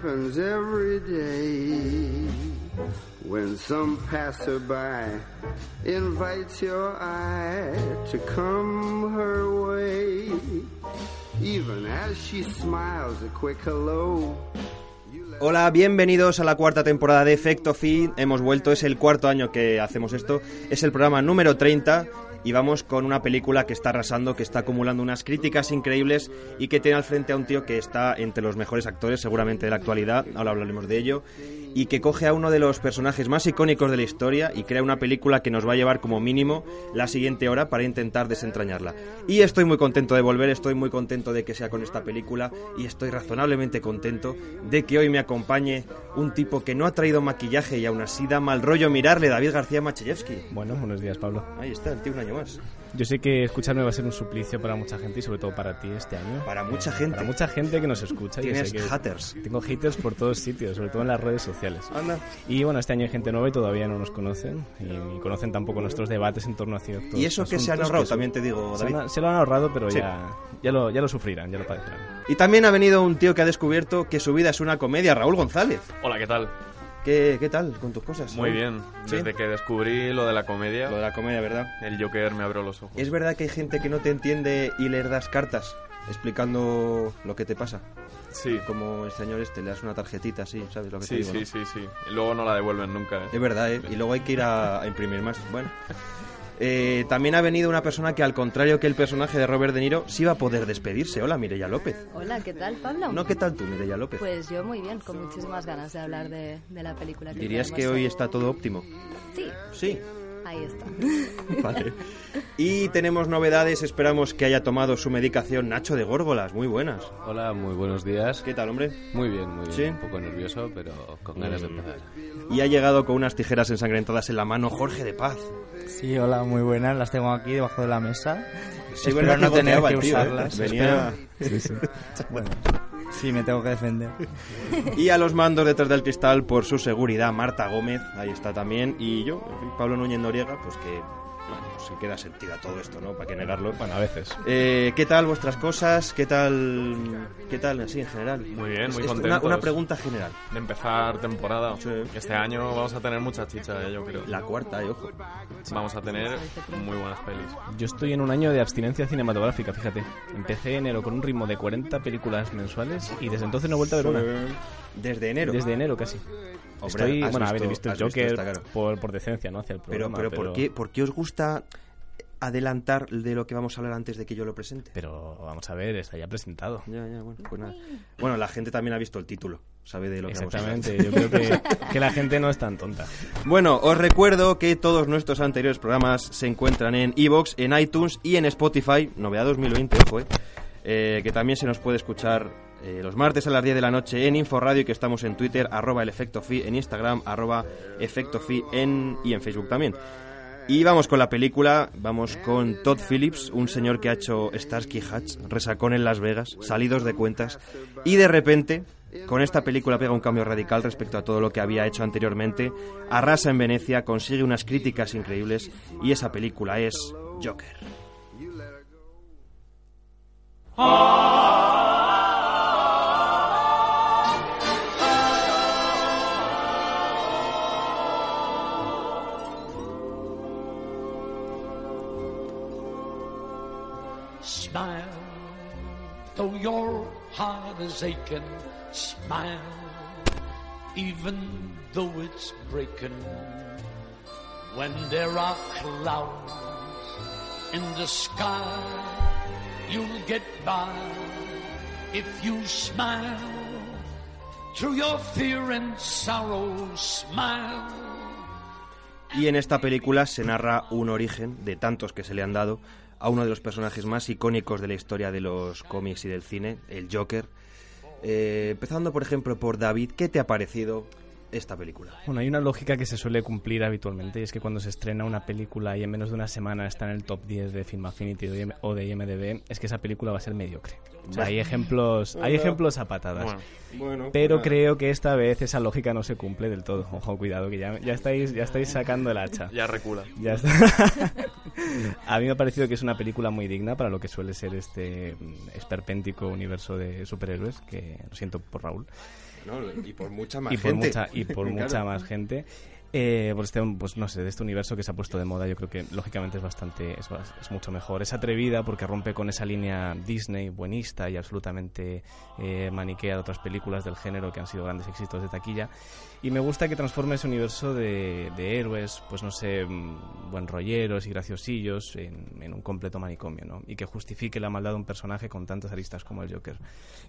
Happens every day when some passerby invites your eye to come her way. Even as she smiles a quick hello. Hola, bienvenidos a la cuarta temporada de Efecto Fin. Hemos vuelto, es el cuarto año que hacemos esto. Es el programa número 30 y vamos con una película que está arrasando, que está acumulando unas críticas increíbles y que tiene al frente a un tío que está entre los mejores actores seguramente de la actualidad, ahora hablaremos de ello, y que coge a uno de los personajes más icónicos de la historia y crea una película que nos va a llevar como mínimo la siguiente hora para intentar desentrañarla. Y estoy muy contento de volver, estoy muy contento de que sea con esta película y estoy razonablemente contento de que hoy me acompañe un tipo que no ha traído maquillaje y aún así da mal rollo mirarle, David García Macheyevsky. Bueno, buenos días, Pablo. Ahí está, el tío un año más. Yo sé que escucharme va a ser un suplicio para mucha gente y sobre todo para ti este año. Para mucha gente. Para mucha gente que nos escucha. Yo Tienes sé que haters. Tengo haters por todos sitios, sobre todo en las redes sociales. Anda. Y bueno, este año hay gente nueva y todavía no nos conocen. Y ni conocen tampoco nuestros debates en torno a ciertos Y eso que se han ahorrado, son- también te digo, se, David. han- se lo han ahorrado, pero Sí. ya, ya, lo, ya lo sufrirán, ya lo padecerán. Y también ha venido un tío que ha descubierto que su vida es una comedia, Raúl González. Hola, ¿qué tal? ¿Qué, qué tal con tus cosas? Muy bien. ¿Sí? Desde que descubrí lo de la comedia, Lo de la comedia, ¿verdad? el Joker me abrió los ojos. ¿Es verdad que hay gente que no te entiende y le das cartas explicando lo que te pasa? Sí, Como el señor este, le das una tarjetita así, ¿sabes lo que te sí, digo? sí, no? sí, sí. Y luego no la devuelven nunca. ¿eh? Es verdad, ¿eh? Y luego hay que ir a, a imprimir más. Bueno. Eh, también ha venido una persona que, al contrario que el personaje de Robert De Niro, sí va a poder despedirse. Hola, Mireya López. Hola, ¿qué tal, Pablo? No, ¿qué tal tú, Mireya López? Pues yo muy bien, con muchísimas ganas de hablar de, de la película. Que ¿Dirías que hoy está todo óptimo? Sí, Sí. Ahí está. Vale. Y tenemos novedades, esperamos que haya tomado su medicación Nacho de Górgolas, muy buenas. Hola, muy buenos días. ¿Qué tal, hombre? Muy bien, muy bien. ¿Sí? Un poco nervioso, pero con ganas de empezar. Y ha llegado con unas tijeras ensangrentadas en la mano Jorge de Paz. Sí, hola, muy buenas. Las tengo aquí debajo de la mesa. Sí, Espero verdad no tener que ¿eh? usarlas. Venía- Espero- Bueno, sí, me tengo que defender. Y a los mandos detrás del cristal, por su seguridad, Marta Gómez, ahí está también. Y yo, Pablo Núñez Noriega, pues que, pues se queda sentido a todo esto, ¿no? ¿Para qué negarlo? Bueno, a veces. Eh, ¿Qué tal vuestras cosas? ¿Qué tal, qué tal así en general? Muy bien, muy es una, una pregunta general. De empezar temporada. Sí. Este año vamos a tener mucha chicha, eh, yo creo. La cuarta, eh, ojo. Vamos a tener muy buenas pelis. Yo estoy en un año de abstinencia cinematográfica, fíjate. Empecé enero con un ritmo de 40 películas mensuales y desde entonces no he vuelto a ver una. Desde enero. Desde enero casi. Hombre, Estoy, bueno, he visto- el visto Joker claro. por, por decencia, ¿no? Hacia el Pero, pero, ¿por, qué, ¿por qué os gusta adelantar de lo que vamos a hablar antes de que yo lo presente? Pero vamos a ver, está ya presentado. Ya, ya, bueno, pues nada. Bueno, la gente también ha visto el título, sabe de lo que vamos a hablar. Exactamente, yo creo que, que la gente no es tan tonta. Bueno, os recuerdo que todos nuestros anteriores programas se encuentran en iVoox, en iTunes y en Spotify, novedad 2020, ojo, eh, eh, que también se nos puede escuchar eh, los martes a las 10 de la noche en Inforadio y que estamos en Twitter, arroba el efecto fi, en Instagram, arroba efecto fi en, y en Facebook también. Y vamos con la película, vamos con Todd Phillips, un señor que ha hecho Starsky Hatch, Resacón en Las Vegas, Salidos de Cuentas, y de repente, con esta película pega un cambio radical respecto a todo lo que había hecho anteriormente, arrasa en Venecia, consigue unas críticas increíbles, y esa película es Joker. Though your heart is aching. Smile, even though it's breaking. When there are clouds in the sky. You'll get by if you smile. Through your fear and sorrow, smile. Y en esta película se narra un origen, de tantos que se le han dado, a uno de los personajes más icónicos de la historia de los cómics y del cine, el Joker. Eh, empezando, por ejemplo, por David, ¿qué te ha parecido esta película? Bueno, hay una lógica que se suele cumplir habitualmente y es que cuando se estrena una película y en menos de una semana está en el top 10 de Film Affinity o de- IMDb, es que esa película va a ser mediocre. O sea, hay ejemplos, hay ejemplos a patadas. Bueno, Pero creo que esta vez esa lógica no se cumple del todo. Ojo, cuidado, que ya, ya, estáis, ya estáis sacando el hacha. Ya recula. Ya está. A mí me ha parecido que es una película muy digna para lo que suele ser este mm, esperpéntico universo de superhéroes, que lo siento por Raúl. No, y por mucha más y por gente. mucha y por Claro. mucha más gente eh, por este pues no sé de este universo que se ha puesto de moda yo creo que lógicamente es bastante es, mucho mejor es atrevida porque rompe con esa línea Disney buenista y absolutamente eh, maniquea de otras películas del género que han sido grandes éxitos de taquilla y me gusta que transforme ese universo de, de héroes pues no sé mm, buen rolleros y graciosillos en, en un completo manicomio ¿no? y que justifique la maldad de un personaje con tantas aristas como el Joker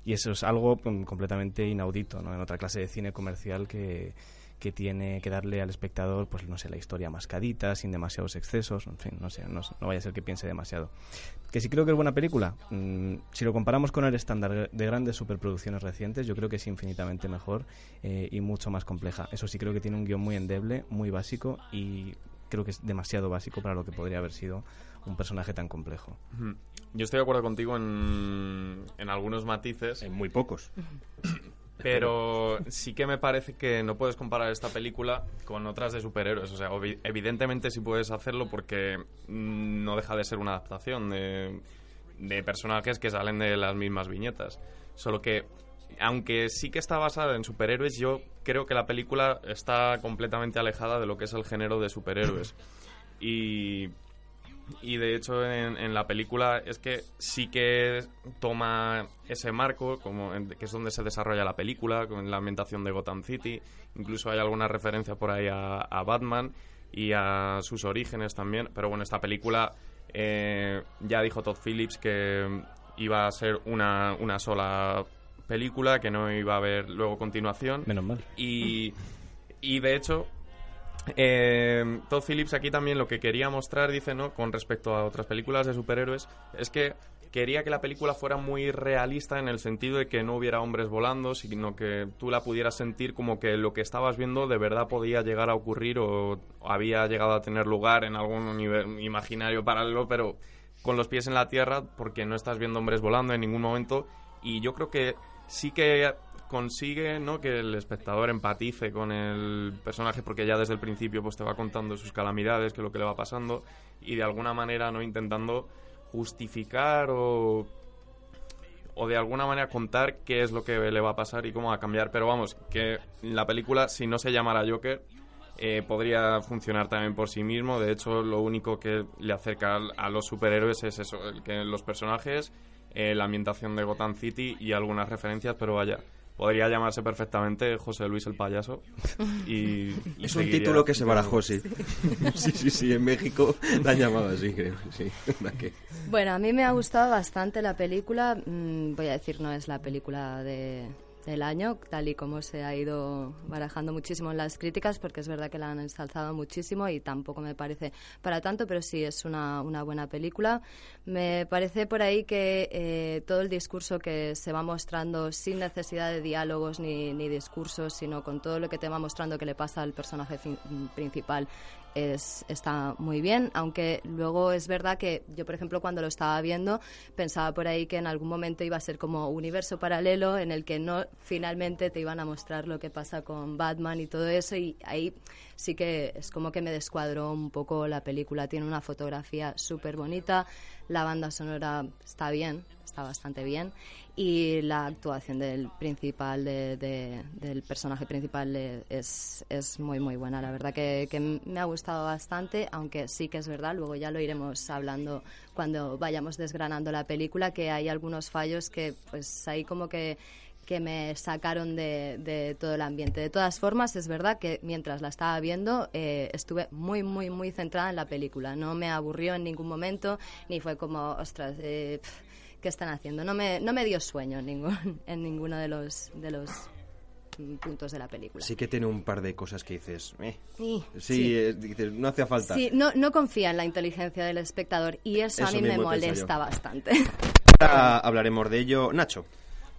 y eso es algo mm, completamente inaudito ¿no? en otra clase de cine comercial que, que tiene que darle al espectador, pues no sé, la historia mascadita, sin demasiados excesos, en fin, no sé, no, no vaya a ser que piense demasiado. Que sí creo que es buena película, mm, si lo comparamos con el estándar de grandes superproducciones recientes, yo creo que es infinitamente mejor eh, y mucho más compleja. Eso sí creo que tiene un guion muy endeble, muy básico y creo que es demasiado básico para lo que podría haber sido un personaje tan complejo. Yo estoy de acuerdo contigo en, en algunos matices. En muy pocos. Pero sí que me parece que no puedes comparar esta película con otras de superhéroes. O sea, evidentemente sí puedes hacerlo porque no deja de ser una adaptación de, de personajes que salen de las mismas viñetas. Solo que, aunque sí que está basada en superhéroes, yo creo que la película está completamente alejada de lo que es el género de superhéroes. Y y de hecho en, en la película es que sí que toma ese marco, como en- que es donde se desarrolla la película, con la ambientación de Gotham City. Incluso hay alguna referencia por ahí a, a Batman y a sus orígenes también. Pero bueno, esta película eh, ya dijo Todd Phillips que iba a ser una, una sola película, que no iba a haber luego continuación. Menos mal. Y, y de hecho, eh, Todd Phillips aquí también lo que quería mostrar, dice, ¿no? Con respecto a otras películas de superhéroes, es que quería que la película fuera muy realista en el sentido de que no hubiera hombres volando, sino que tú la pudieras sentir como que lo que estabas viendo de verdad podía llegar a ocurrir o había llegado a tener lugar en algún universo imaginario paralelo, pero con los pies en la tierra, porque no estás viendo hombres volando en ningún momento. Y yo creo que sí que consigue ¿no? que el espectador empatice con el personaje porque ya desde el principio pues te va contando sus calamidades, que es lo que le va pasando y de alguna manera no intentando justificar o o de alguna manera contar qué es lo que le va a pasar y cómo va a cambiar. Pero vamos, que la película, si no se llamara Joker, eh, podría funcionar también por sí mismo. De hecho, lo único que le acerca a los superhéroes es eso, que los personajes, eh, la ambientación de Gotham City y algunas referencias, pero vaya. Podría llamarse perfectamente José Luis el payaso. Y, Es un título que se barajó, sí. sí, sí, sí, en México la han llamado así, creo. Sí. Bueno, a mí me ha gustado bastante la película. Mm, voy a decir, no es la película de, del año, tal y como se ha ido barajando muchísimo en las críticas, porque es verdad que la han ensalzado muchísimo y tampoco me parece para tanto, pero sí es una, una buena película. Me parece por ahí que eh, todo el discurso que se va mostrando sin necesidad de diálogos ni, ni discursos, sino con todo lo que te va mostrando que le pasa al personaje principal es, está muy bien, aunque luego es verdad que yo, por ejemplo, cuando lo estaba viendo, pensaba por ahí que en algún momento iba a ser como universo paralelo en el que no finalmente te iban a mostrar lo que pasa con Batman y todo eso, y ahí sí que es como que me descuadró un poco la película. Tiene una fotografía súper bonita, la banda sonora está bien, está bastante bien, y la actuación del principal, de- de- del personaje principal eh, es, es muy, muy buena. La verdad que, que me ha gustado bastante, aunque sí que es verdad, luego ya lo iremos hablando cuando vayamos desgranando la película, que hay algunos fallos que pues ahí como que que me sacaron de, de todo el ambiente. De todas formas, es verdad que mientras la estaba viendo eh, estuve muy, muy, muy centrada en la película. No me aburrió en ningún momento, ni fue como, ostras, eh, pf, ¿qué están haciendo? No me, no me dio sueño en, ningún, en ninguno de los, de los mm, puntos de la película. Sí que tiene un par de cosas que dices, eh. Sí, eh, dices, no hacía falta. Sí, no, no confía en la inteligencia del espectador y eso, a Eso mí me molesta bastante. Ahora hablaremos de ello. Nacho.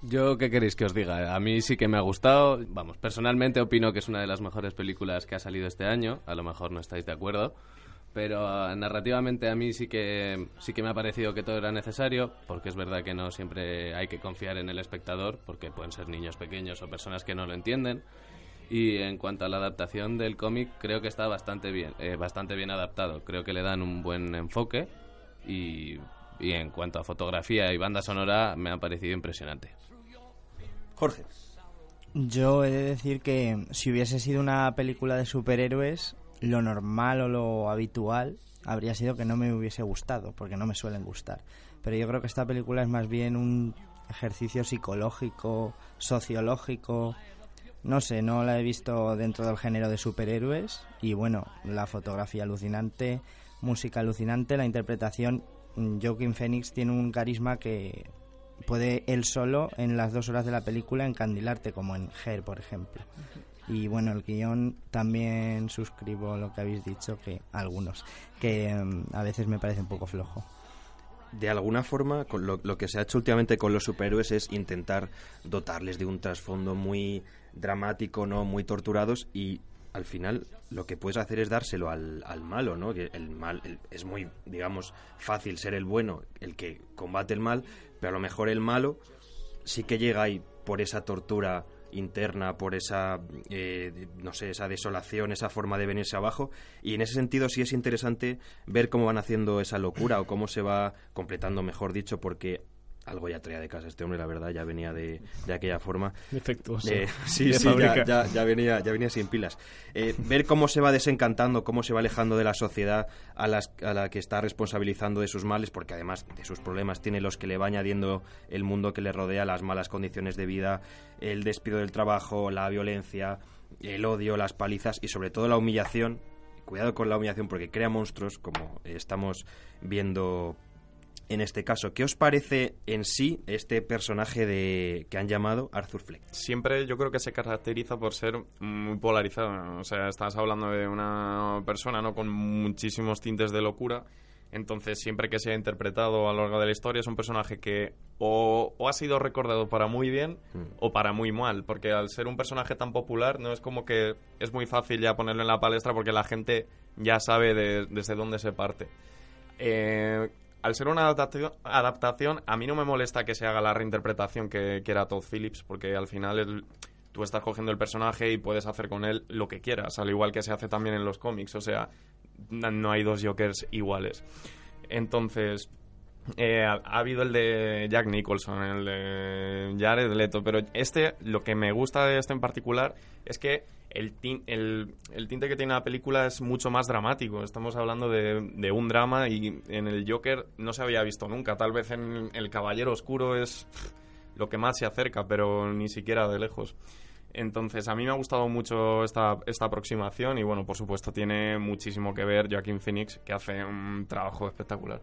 Yo, ¿qué queréis que os diga? A mí sí que me ha gustado. Vamos, personalmente opino que es una de las mejores películas que ha salido este año. A lo mejor no estáis de acuerdo. Pero eh, narrativamente a mí sí que, sí que me ha parecido que todo era necesario, porque es verdad que no siempre hay que confiar en el espectador, porque pueden ser niños pequeños o personas que no lo entienden. Y en cuanto a la adaptación del cómic, creo que está bastante bien, eh, bastante bien adaptado. Creo que le dan un buen enfoque y, y en cuanto a fotografía y banda sonora, me ha parecido impresionante. Jorge. Yo he de decir que si hubiese sido una película de superhéroes, lo normal o lo habitual habría sido que no me hubiese gustado, porque no me suelen gustar. Pero yo creo que esta película es más bien un ejercicio psicológico, sociológico. No sé, no la he visto dentro del género de superhéroes. Y bueno, la fotografía alucinante, música alucinante, la interpretación. Joaquin Phoenix tiene un carisma que puede él solo en las dos horas de la película encandilarte, como en Her, por ejemplo. Y bueno, el guion también suscribo lo que habéis dicho, que algunos, que mm, a veces me parece un poco flojo. de alguna forma, con lo, lo que se ha hecho últimamente con los superhéroes es intentar dotarles de un trasfondo muy dramático, ¿no? Muy torturados y al final lo que puedes hacer es dárselo al, al malo, ¿no? Que el mal el- es muy, digamos, fácil ser el bueno, el que combate el mal, pero a lo mejor el malo sí que llega ahí por esa tortura interna, por esa, eh, no sé, esa desolación, esa forma de venirse abajo. Y en ese sentido sí es interesante ver cómo van haciendo esa locura o cómo se va completando, mejor dicho, porque algo ya traía de casa este hombre, la verdad, ya venía de, de aquella forma. Defectuoso. Eh, sí, De sí, ya, fábrica. ya- ya venía, ya venía sin pilas. Eh, ver cómo se va desencantando, cómo se va alejando de la sociedad a, las- a la que está responsabilizando de sus males, porque además de sus problemas tiene los que le va añadiendo el mundo que le rodea, las malas condiciones de vida, el despido del trabajo, la violencia, el odio, las palizas y sobre todo la humillación. Cuidado con la humillación porque crea monstruos, como estamos viendo en este caso. ¿Qué os parece en sí este personaje de que han llamado Arthur Fleck? siempre yo creo que se caracteriza por ser muy polarizado. O sea, estás hablando de una persona no con muchísimos tintes de locura. Entonces, siempre que se ha interpretado a lo largo de la historia, es un personaje que o, o ha sido recordado para muy bien o para muy mal. Porque al ser un personaje tan popular, no es como que es muy fácil ya ponerlo en la palestra porque la gente ya sabe de- desde dónde se parte. Eh, al ser una adaptación, adaptación, a mí no me molesta que se haga la reinterpretación que quiera Todd Phillips, porque al final tú estás cogiendo el personaje y puedes hacer con él lo que quieras, al igual que se hace también en los cómics. O sea, no hay dos Jokers iguales. Entonces, eh, ha, ha habido el de Jack Nicholson, el de Jared Leto, pero este, lo que me gusta de este en particular es que el, tin- el, el tinte que tiene la película es mucho más dramático. Estamos hablando de, un drama y en el Joker no se había visto nunca. Tal vez en El Caballero Oscuro es lo que más se acerca, pero ni siquiera de lejos. Entonces, a mí me ha gustado mucho esta, esta aproximación y, bueno, por supuesto, tiene muchísimo que ver Joaquin Phoenix, que hace un trabajo espectacular.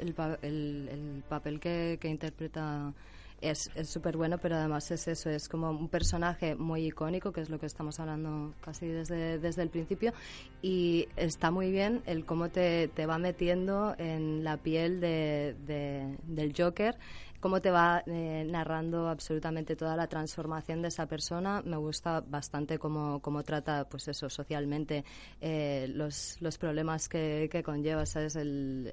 El, el- el papel que, interpreta es súper bueno, pero además es eso, es como un personaje muy icónico, que es lo que estamos hablando casi desde, desde el principio, y está muy bien el cómo te, te va metiendo en la piel de, de- del Joker, cómo te va eh, narrando absolutamente toda la transformación de esa persona. Me gusta bastante cómo, cómo trata, pues eso, socialmente eh, los, los problemas que, que conlleva, ¿sabes? El,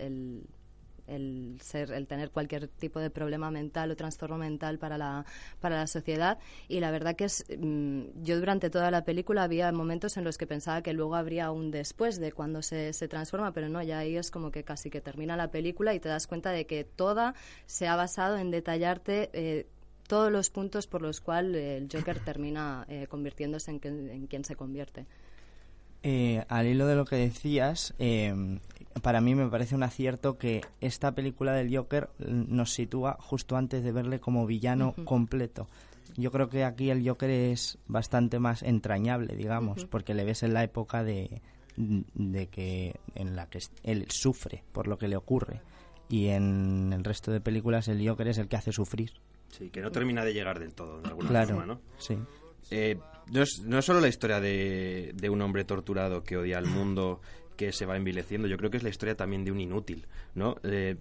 el ser el tener cualquier tipo de problema mental o trastorno mental para la para la sociedad y la verdad que es mm, yo durante toda la película había momentos en los que pensaba que luego habría un después de cuando se, se transforma pero no ya ahí es como que casi que termina la película y te das cuenta de que toda se ha basado en detallarte eh, todos los puntos por los cuales el Joker termina eh, convirtiéndose en quien se convierte. Eh, al hilo de lo que decías, eh, para mí me parece un acierto que esta película del Joker nos sitúa justo antes de verle como villano completo. Yo creo que aquí el Joker es bastante más entrañable, digamos, porque le ves en la época de, de que en la que él sufre por lo que le ocurre y en el resto de películas el Joker es el que hace sufrir. Sí, que no termina de llegar del todo, de alguna Claro, forma, ¿no? sí. Eh, no, es, no es solo la historia de, de un hombre torturado que odia al mundo, que se va envileciendo, yo creo que es la historia también de un inútil, ¿no? Eh,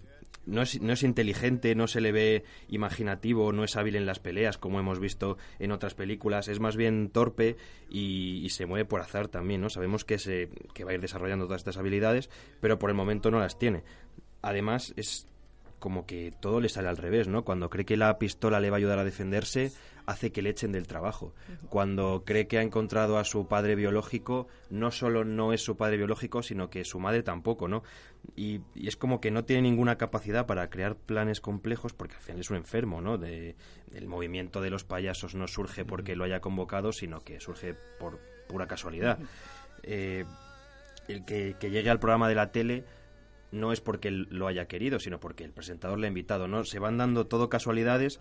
no es, no es inteligente, no se le ve imaginativo, no es hábil en las peleas, como hemos visto en otras películas, es más bien torpe y, y se mueve por azar también, ¿no? Sabemos que, se, que va a ir desarrollando todas estas habilidades, pero por el momento no las tiene. Además, es como que todo le sale al revés, ¿no? Cuando cree que la pistola le va a ayudar a defenderse, hace que le echen del trabajo. Cuando cree que ha encontrado a su padre biológico, no solo no es su padre biológico, sino que su madre tampoco, ¿no? Y, y es como que no tiene ninguna capacidad para crear planes complejos, porque al final es un enfermo, ¿no? De, el movimiento de los payasos no surge porque lo haya convocado, sino que surge por pura casualidad. Eh, el que, que llegue al programa de la tele no es porque lo haya querido, sino porque el presentador le ha invitado, ¿no? Se van dando todo casualidades,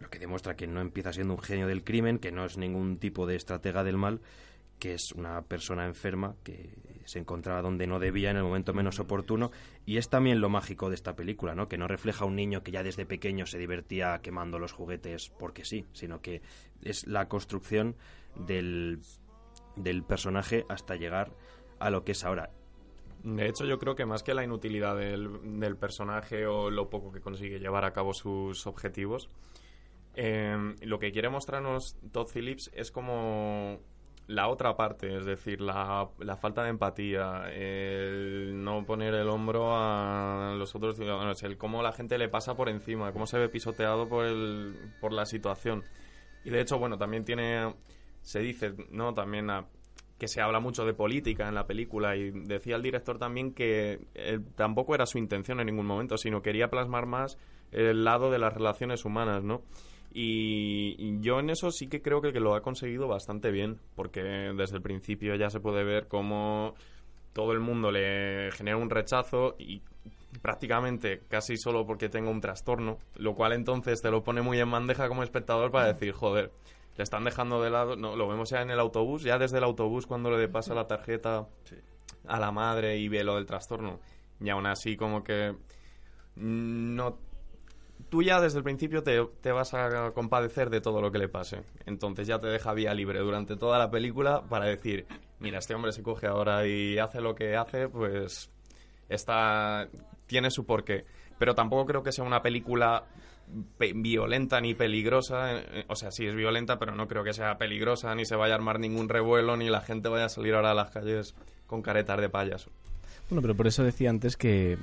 lo que demuestra que no empieza siendo un genio del crimen, que no es ningún tipo de estratega del mal, que es una persona enferma que se encontraba donde no debía en el momento menos oportuno y es también lo mágico de esta película, ¿no? Que no refleja a un niño que ya desde pequeño se divertía quemando los juguetes porque sí, sino que es la construcción del, del personaje hasta llegar a lo que es ahora. De hecho, yo creo que más que la inutilidad del, del personaje o lo poco que consigue llevar a cabo sus objetivos, eh, lo que quiere mostrarnos Todd Phillips es como la otra parte, es decir, la, la falta de empatía, el no poner el hombro a los otros ciudadanos, el cómo la gente le pasa por encima, cómo se ve pisoteado por, el, por la situación. Y de hecho, bueno, también tiene, se dice, ¿no? También a- que se habla mucho de política en la película y decía el director también que eh, tampoco era su intención en ningún momento, sino quería plasmar más el lado de las relaciones humanas, ¿no? Y, yo en eso sí que creo que, lo ha conseguido bastante bien, porque desde el principio ya se puede ver cómo todo el mundo le genera un rechazo y prácticamente casi solo porque tenga un trastorno, lo cual entonces te lo pone muy en bandeja como espectador para decir, joder, le están dejando de lado, no, lo vemos ya en el autobús, ya desde el autobús cuando le pasa la tarjeta a la madre y ve lo del trastorno, y aún así como que no tú ya desde el principio te, te vas a compadecer de todo lo que le pase. Entonces ya te deja vía libre durante toda la película para decir, mira, este hombre se coge ahora y hace lo que hace, pues está tiene su porqué. Pero tampoco creo que sea una película pe- violenta ni peligrosa. eh, O sea, sí es violenta, pero no creo que sea peligrosa, ni se vaya a armar ningún revuelo, ni la gente vaya a salir ahora a las calles con caretas de payaso. Bueno, pero por eso decía antes que,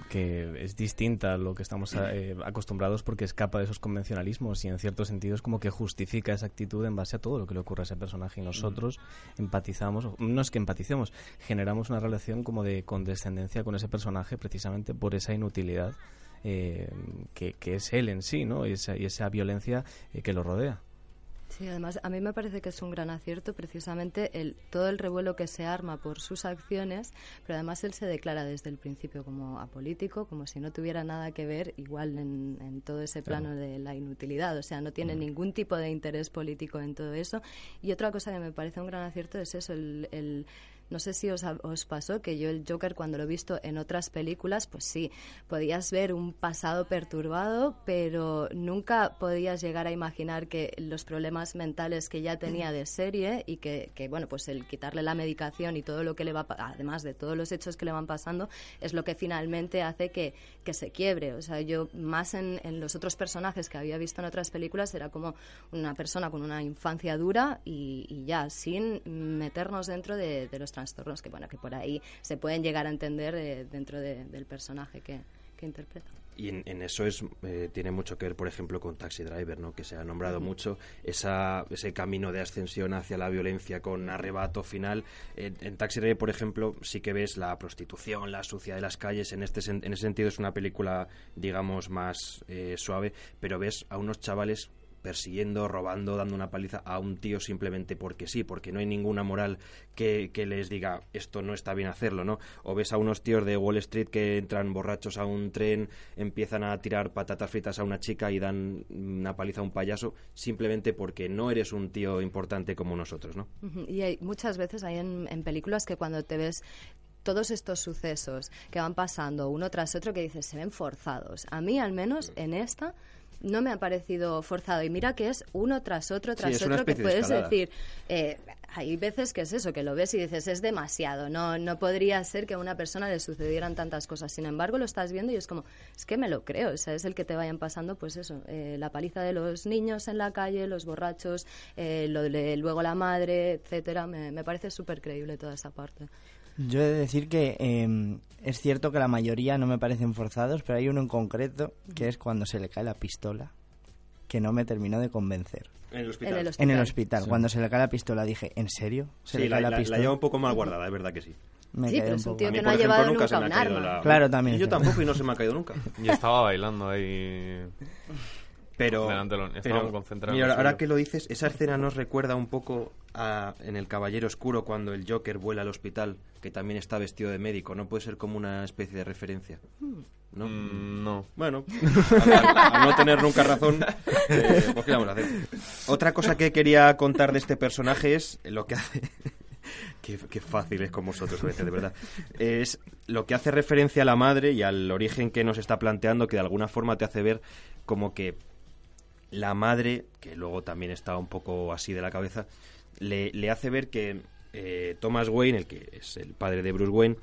es distinta a lo que estamos eh, acostumbrados porque escapa de esos convencionalismos y en cierto sentido es como que justifica esa actitud en base a todo lo que le ocurre a ese personaje y nosotros empatizamos, no es que empaticemos, generamos una relación como de condescendencia con ese personaje precisamente por esa inutilidad eh, que, que es él en sí, ¿no? Y esa, y esa violencia eh, que lo rodea. Sí, además a mí me parece que es un gran acierto precisamente el todo el revuelo que se arma por sus acciones, pero además él se declara desde el principio como apolítico, como si no tuviera nada que ver igual en, en todo ese plano de la inutilidad, o sea, no tiene ningún tipo de interés político en todo eso. Y otra cosa que me parece un gran acierto es eso, el, el no sé si os, os pasó que yo el Joker cuando lo he visto en otras películas, pues sí, podías ver un pasado perturbado, pero nunca podías llegar a imaginar que los problemas mentales que ya tenía de serie y que, que, bueno, pues el quitarle la medicación y todo lo que le va, además de todos los hechos que le van pasando, es lo que finalmente hace que, que se quiebre. O sea, yo más en, en los otros personajes que había visto en otras películas era como una persona con una infancia dura y, y ya, sin meternos dentro de, de los trastornos que, bueno, que por ahí se pueden llegar a entender eh, dentro de- del personaje que, que interpreta. Y en, en eso es eh, tiene mucho que ver, por ejemplo, con Taxi Driver, ¿no? que se ha nombrado mucho, esa, ese camino de ascensión hacia la violencia con arrebato final. En, en Taxi Driver, por ejemplo, sí que ves la prostitución, la sucia de las calles. En, este, en ese sentido es una película, digamos, más eh, suave, pero ves a unos chavales persiguiendo, robando, dando una paliza a un tío simplemente porque sí, porque no hay ninguna moral que, que, les diga esto no está bien hacerlo, ¿no? O ves a unos tíos de Wall Street que entran borrachos a un tren, empiezan a tirar patatas fritas a una chica y dan una paliza a un payaso simplemente porque no eres un tío importante como nosotros, ¿no? Y hay, muchas veces hay en, en películas que cuando te ves todos estos sucesos que van pasando uno tras otro que dices se ven forzados. A mí al menos en esta no me ha parecido forzado. Y mira que es uno tras otro, tras otro, que puedes decir, eh, hay veces que es eso, que lo ves y dices, es demasiado, no, no podría ser que a una persona le sucedieran tantas cosas. Sin embargo, lo estás viendo y es como, es que me lo creo, o sea, es el que te vayan pasando, pues eso, eh, la paliza de los niños en la calle, los borrachos, eh, lo de, luego la madre, etcétera, me, me parece súper creíble toda esa parte. Yo he de decir que eh, es cierto que la mayoría no me parecen forzados, pero hay uno en concreto que es cuando se le cae la pistola, que no me terminó de convencer. En el hospital. En el hospital. En el hospital, sí. cuando se le cae la pistola dije, ¿en serio? ¿Se sí, le cae la, la, pistola? la lleva un poco mal guardada, es verdad que sí. Me sí, pero un es un poco- tío A mí, que no por ha ejemplo, llevado nunca nunca se me un ha caído arma. la- Claro, también. Y yo tampoco y no se me ha caído nunca. Y estaba bailando ahí. Pero, pero muy concentrado mira, ahora que lo dices, esa escena nos recuerda un poco a, en El Caballero Oscuro cuando el Joker vuela al hospital, que también está vestido de médico. ¿No puede ser como una especie de referencia? ¿No? Mm, no. Bueno, al, al no tener nunca razón, eh, pues ¿qué vamos a hacer? Otra cosa que quería contar de este personaje es lo que hace... Qué, qué fácil es con vosotros a veces, de verdad. Es lo que hace referencia a la madre y al origen que nos está planteando, que de alguna forma te hace ver como que la madre, que luego también está un poco así de la cabeza, le, le hace ver que eh, Thomas Wayne, el que es el padre de Bruce Wayne,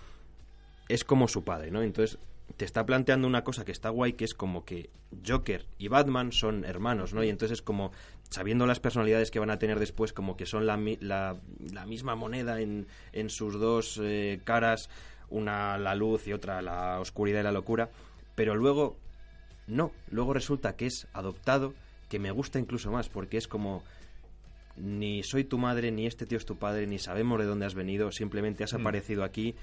es como su padre, ¿no? Entonces te está planteando una cosa que está guay, que es como que Joker y Batman son hermanos, ¿no? Y entonces es como, sabiendo las personalidades que van a tener después, como que son la, la, la misma moneda en, en sus dos eh, caras, una la luz y otra la oscuridad y la locura, pero luego no, luego resulta que es adoptado, que me gusta incluso más, porque es como ni soy tu madre, ni este tío es tu padre, ni sabemos de dónde has venido, simplemente has Mm. aparecido aquí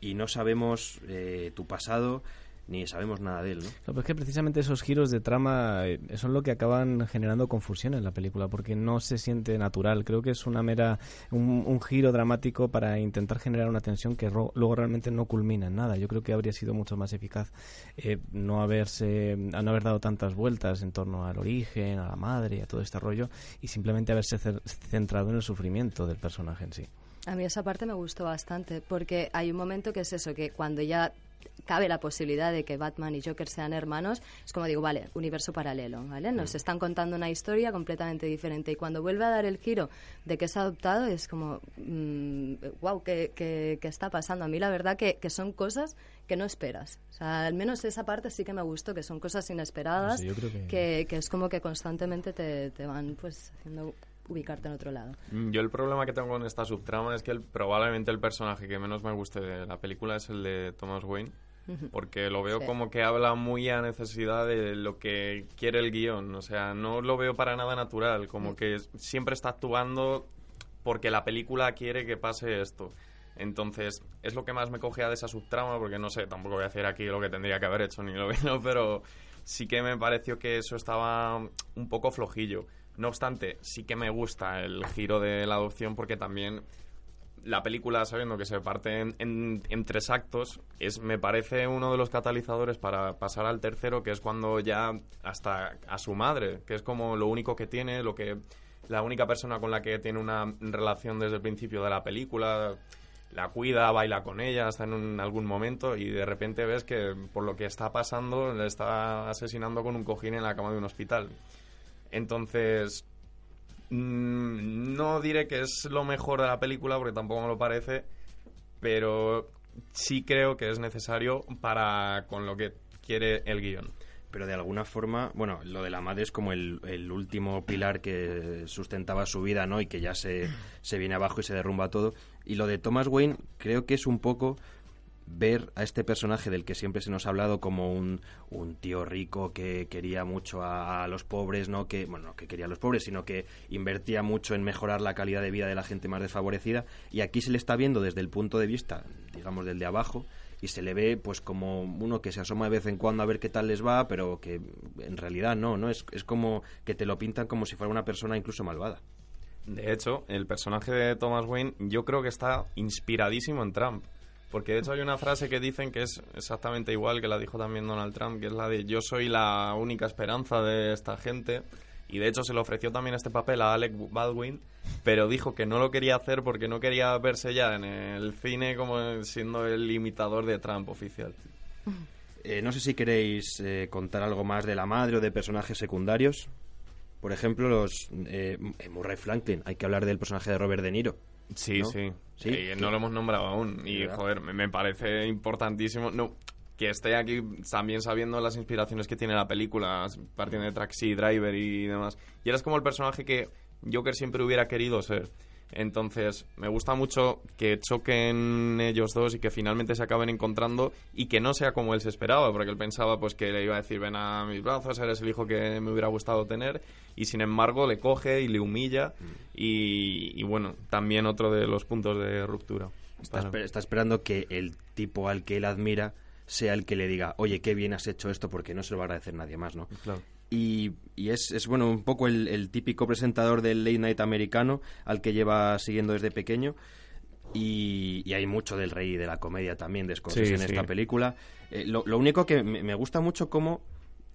y no sabemos eh, tu pasado, ni sabemos nada de él, ¿no? Pero es que precisamente esos giros de trama eh, son lo que acaban generando confusión en la película, porque no se siente natural. Creo que es una mera un, un giro dramático para intentar generar una tensión que ro- luego realmente no culmina en nada. Yo creo que habría sido mucho más eficaz eh, no haberse no haber dado tantas vueltas en torno al origen, a la madre, a todo este rollo, y simplemente haberse centrado en el sufrimiento del personaje en sí. A mí esa parte me gustó bastante, porque hay un momento que es eso, que cuando ya cabe la posibilidad de que Batman y Joker sean hermanos, es como digo, vale, universo paralelo, ¿vale? Nos están contando una historia completamente diferente y cuando vuelve a dar el giro de que es adoptado es como, wow, ¿qué, qué, qué está pasando? A mí la verdad que, que son cosas que no esperas. O sea, al menos esa parte sí que me gustó, que son cosas inesperadas, que- que, que es como que constantemente te, te van pues haciendo ubicarte en otro lado. Mm, Yo el problema que tengo con esta subtrama es que el- probablemente el personaje que menos me guste de la película es el de Thomas Wayne. Porque lo veo Sí. como que habla muy a necesidad de lo que quiere el guion. O sea, no lo veo para nada natural. Como que siempre está actuando porque la película quiere que pase esto. Entonces, es lo que más me cogea de esa subtrama, porque no sé, tampoco voy a hacer aquí lo que tendría que haber hecho ni lo no, pero sí que me pareció que eso estaba un poco flojillo. No obstante, sí que me gusta el giro de la adopción porque también la película, sabiendo que se parte en, en- tres actos, es me parece uno de los catalizadores para pasar al tercero, que es cuando ya hasta a su madre, que es como lo único que tiene, lo que la única persona con la que tiene una relación desde el principio de la película, la cuida, baila con ella hasta en algún momento y de repente ves que por lo que está pasando le está asesinando con un cojín en la cama de un hospital. Entonces, Mm, no diré que es lo mejor de la película porque tampoco me lo parece, pero sí creo que es necesario para con lo que quiere el guion. pero de alguna forma, bueno, lo de la madre es como el, el último pilar que sustentaba su vida, ¿no? Y que ya se, se viene abajo y se derrumba todo. Y lo de Thomas Wayne creo que es un poco ver a este personaje del que siempre se nos ha hablado como un, un tío rico que quería mucho a, los pobres, ¿no? Que, bueno, no que quería a los pobres, sino que invertía mucho en mejorar la calidad de vida de la gente más desfavorecida. Y aquí se le está viendo desde el punto de vista, digamos, del de abajo, y se le ve pues como uno que se asoma de vez en cuando a ver qué tal les va, pero que en realidad no, ¿no? Es, es como que te lo pintan como si fuera una persona incluso malvada. De hecho, el personaje de Thomas Wayne yo creo que está inspiradísimo en Trump. Porque de hecho hay una frase que dicen que es exactamente igual que la dijo también Donald Trump, que es la de yo soy la única esperanza de esta gente. Y de hecho se le ofreció también este papel a Alec Baldwin, pero dijo que no lo quería hacer porque no quería verse ya en el cine como siendo el imitador de Trump oficial. Eh, no sé si queréis eh, contar algo más de la madre o de personajes secundarios. Por ejemplo, los eh, Murray Franklin. Hay que hablar del personaje de Robert De Niro. Sí, ¿no? sí. Sí, que- no lo hemos nombrado aún. Y, ¿Verdad? joder, me, me parece importantísimo. No, que esté aquí también sabiendo las inspiraciones que tiene la película, partiendo de Taxi Driver y demás. Y eres como el personaje que Joker siempre hubiera querido ser. Entonces, me gusta mucho que choquen ellos dos y que finalmente se acaben encontrando y que no sea como él se esperaba, porque él pensaba pues que le iba a decir, ven a mis brazos, eres el hijo que me hubiera gustado tener, y sin embargo le coge y le humilla, y, y bueno, también otro de los puntos de ruptura. Está, esper- está esperando que el tipo al que él admira sea el que le diga, oye, qué bien has hecho esto, porque no se lo va a agradecer nadie más, ¿no? Claro. Y, y es, es, bueno, un poco el, el típico presentador del late night americano al que lleva siguiendo desde pequeño. Y, y hay mucho del rey de la comedia también, de Scorsese Sí, en sí. esta película. Eh, lo, lo único que me, me gusta mucho cómo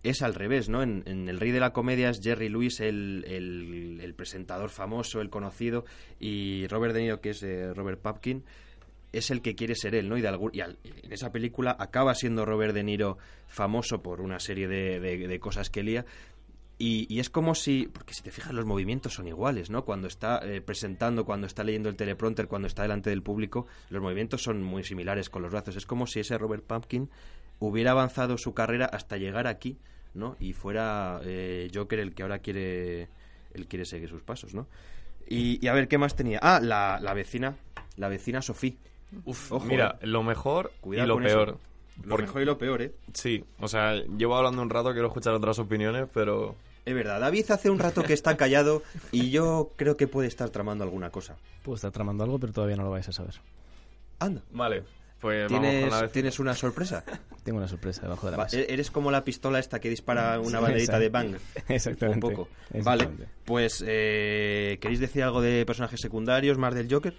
es al revés, ¿no? En, en El Rey de la Comedia es Jerry Lewis el, el- el presentador famoso, el conocido, y Robert De Niro, que es eh, Robert Papkin, es el que quiere ser él, ¿no? Y, de y en esa película acaba siendo Robert De Niro famoso por una serie de, de- cosas que lía. Y, y es como si, porque si te fijas, los movimientos son iguales, ¿no? Cuando está eh, presentando, cuando está leyendo el teleprompter, cuando está delante del público, los movimientos son muy similares con los brazos. Es como si ese Robert Pumpkin hubiera avanzado su carrera hasta llegar aquí, ¿no? Y fuera eh, Joker el que ahora quiere, él quiere seguir sus pasos, ¿no? Y, y a ver, ¿qué más tenía? Ah, la, la vecina, la vecina Sofía. Uf, Ojo, mira, eh. lo mejor Cuidado y lo con eso. peor. Lo Porque- mejor y lo peor, ¿eh? Sí, o sea, llevo hablando un rato, quiero escuchar otras opiniones, pero... Es verdad, David hace un rato que está callado y yo creo que puede estar tramando alguna cosa. Puedo estar tramando algo, pero todavía no lo vais a saber. Anda. Vale, pues vamos con ¿Tienes, la vez. ¿Tienes una sorpresa? Tengo una sorpresa debajo de la mesa. e- eres como la pistola esta que dispara una Sí, banderita de bang. Exactamente. Un poco. Vale, pues eh, ¿queréis decir algo de personajes secundarios más del Joker?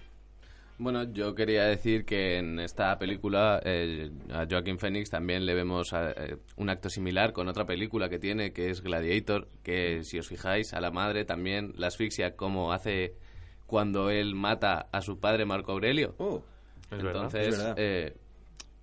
Bueno, yo quería decir que en esta película eh, a Joaquin Phoenix también le vemos a- eh, un acto similar con otra película que tiene, que es Gladiator, que si os fijáis, a la madre también la asfixia como hace cuando él mata a su padre Marco Aurelio. Oh, Entonces, verdad. eh,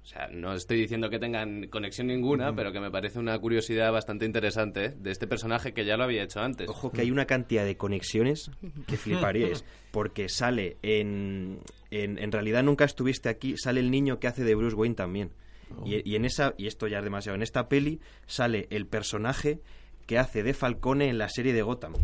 o sea, no estoy diciendo que tengan conexión ninguna, pero que me parece una curiosidad bastante interesante de este personaje que ya lo había hecho antes. Ojo que hay una cantidad de conexiones que fliparíais, porque sale en, en... En realidad nunca estuviste aquí, sale el niño que hace de Bruce Wayne también. Y, y en esa, y esto ya es demasiado, en esta peli sale el personaje que hace de Falcone en la serie de Gotham.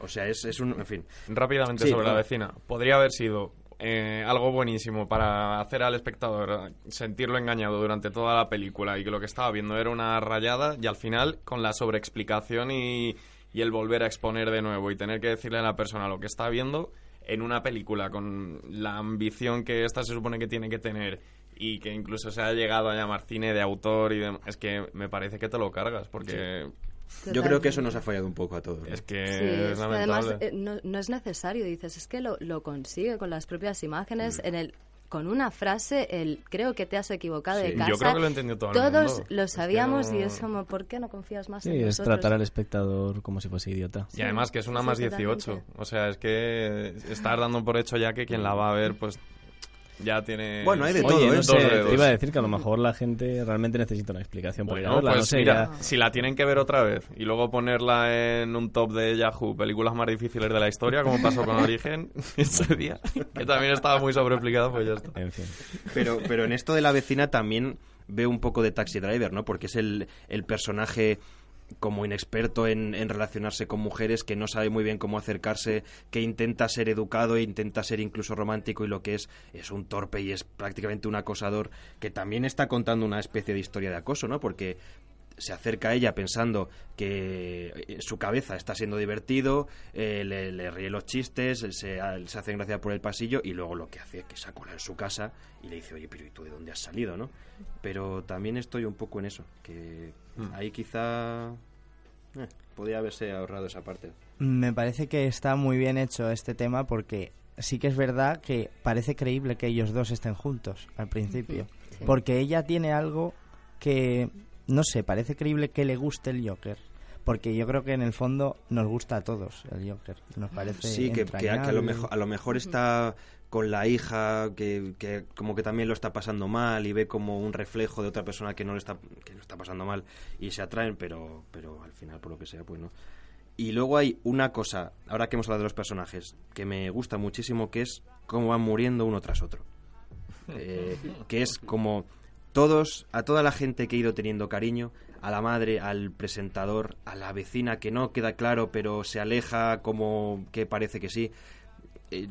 O sea, es, es un... En fin. Rápidamente Sí, sobre la vecina. Podría haber sido eh, algo buenísimo para hacer al espectador sentirlo engañado durante toda la película. Y que lo que estaba viendo era una rayada y al final con la sobreexplicación y, y el volver a exponer de nuevo y tener que decirle a la persona lo que está viendo en una película con la ambición que esta se supone que tiene que tener y que incluso se ha llegado a llamar cine de autor y demás, es que me parece que te lo cargas porque Yo creo que eso nos ha fallado un poco a todos. ¿no? es que Sí, es es además eh, no, no es necesario, dices, es que lo, lo consigue con las propias imágenes, Mm. en el con una frase, el creo que te has equivocado Sí, de yo casa. creo que lo entendió todo el Todos mundo. lo Es que sabíamos y es como, ¿por qué no confías más Sí, en es nosotros? tratar al espectador como si fuese idiota. Y además que es una sí, más totalmente. 18. O sea, es que estás dando por hecho ya que quien la va a ver, pues ya tiene... Bueno, hay de Oye, todo, no ¿eh? sé, te iba a decir que a lo mejor la gente realmente necesita una explicación Bueno, pues no sé, mira, ya- si la tienen que ver otra vez y luego ponerla en un top de Yahoo, películas más difíciles de la historia, como pasó con Origen ese día, que también estaba muy sobreexplicado, pues ya está. En fin. Pero, pero en esto de la vecina también veo un poco de Taxi Driver, ¿no? Porque es el, el personaje como inexperto en, en relacionarse con mujeres, que no sabe muy bien cómo acercarse, que intenta ser educado e intenta ser incluso romántico y lo que es es un torpe y es prácticamente un acosador que también está contando una especie de historia de acoso, ¿no? Porque se acerca a ella pensando que eh, su cabeza está siendo divertido, eh, le, le ríe los chistes, se, se hace gracia por el pasillo y luego lo que hace es que se acuerda en su casa y le dice, oye, pero ¿y tú de dónde has salido, no? Pero también estoy un poco en eso, que Mm. ahí quizá eh, podía haberse ahorrado esa parte. Me parece que está muy bien hecho este tema porque sí que es verdad que parece creíble que ellos dos estén juntos al principio. Sí. Porque ella tiene algo que, no sé, parece creíble que le guste el Joker. Porque yo creo que en el fondo nos gusta a todos el Joker. Nos parece Sí, que, que a, que a lo mejor, a lo mejor está con la hija que, que como que también lo está pasando mal y ve como un reflejo de otra persona que no lo está que lo está pasando mal y se atraen pero pero al final por lo que sea pues no y luego hay una cosa ahora que hemos hablado de los personajes que me gusta muchísimo que es cómo van muriendo uno tras otro Eh, que es como todos a toda la gente que he ido teniendo cariño a la madre al presentador a la vecina que no queda claro pero se aleja como que parece que sí eh,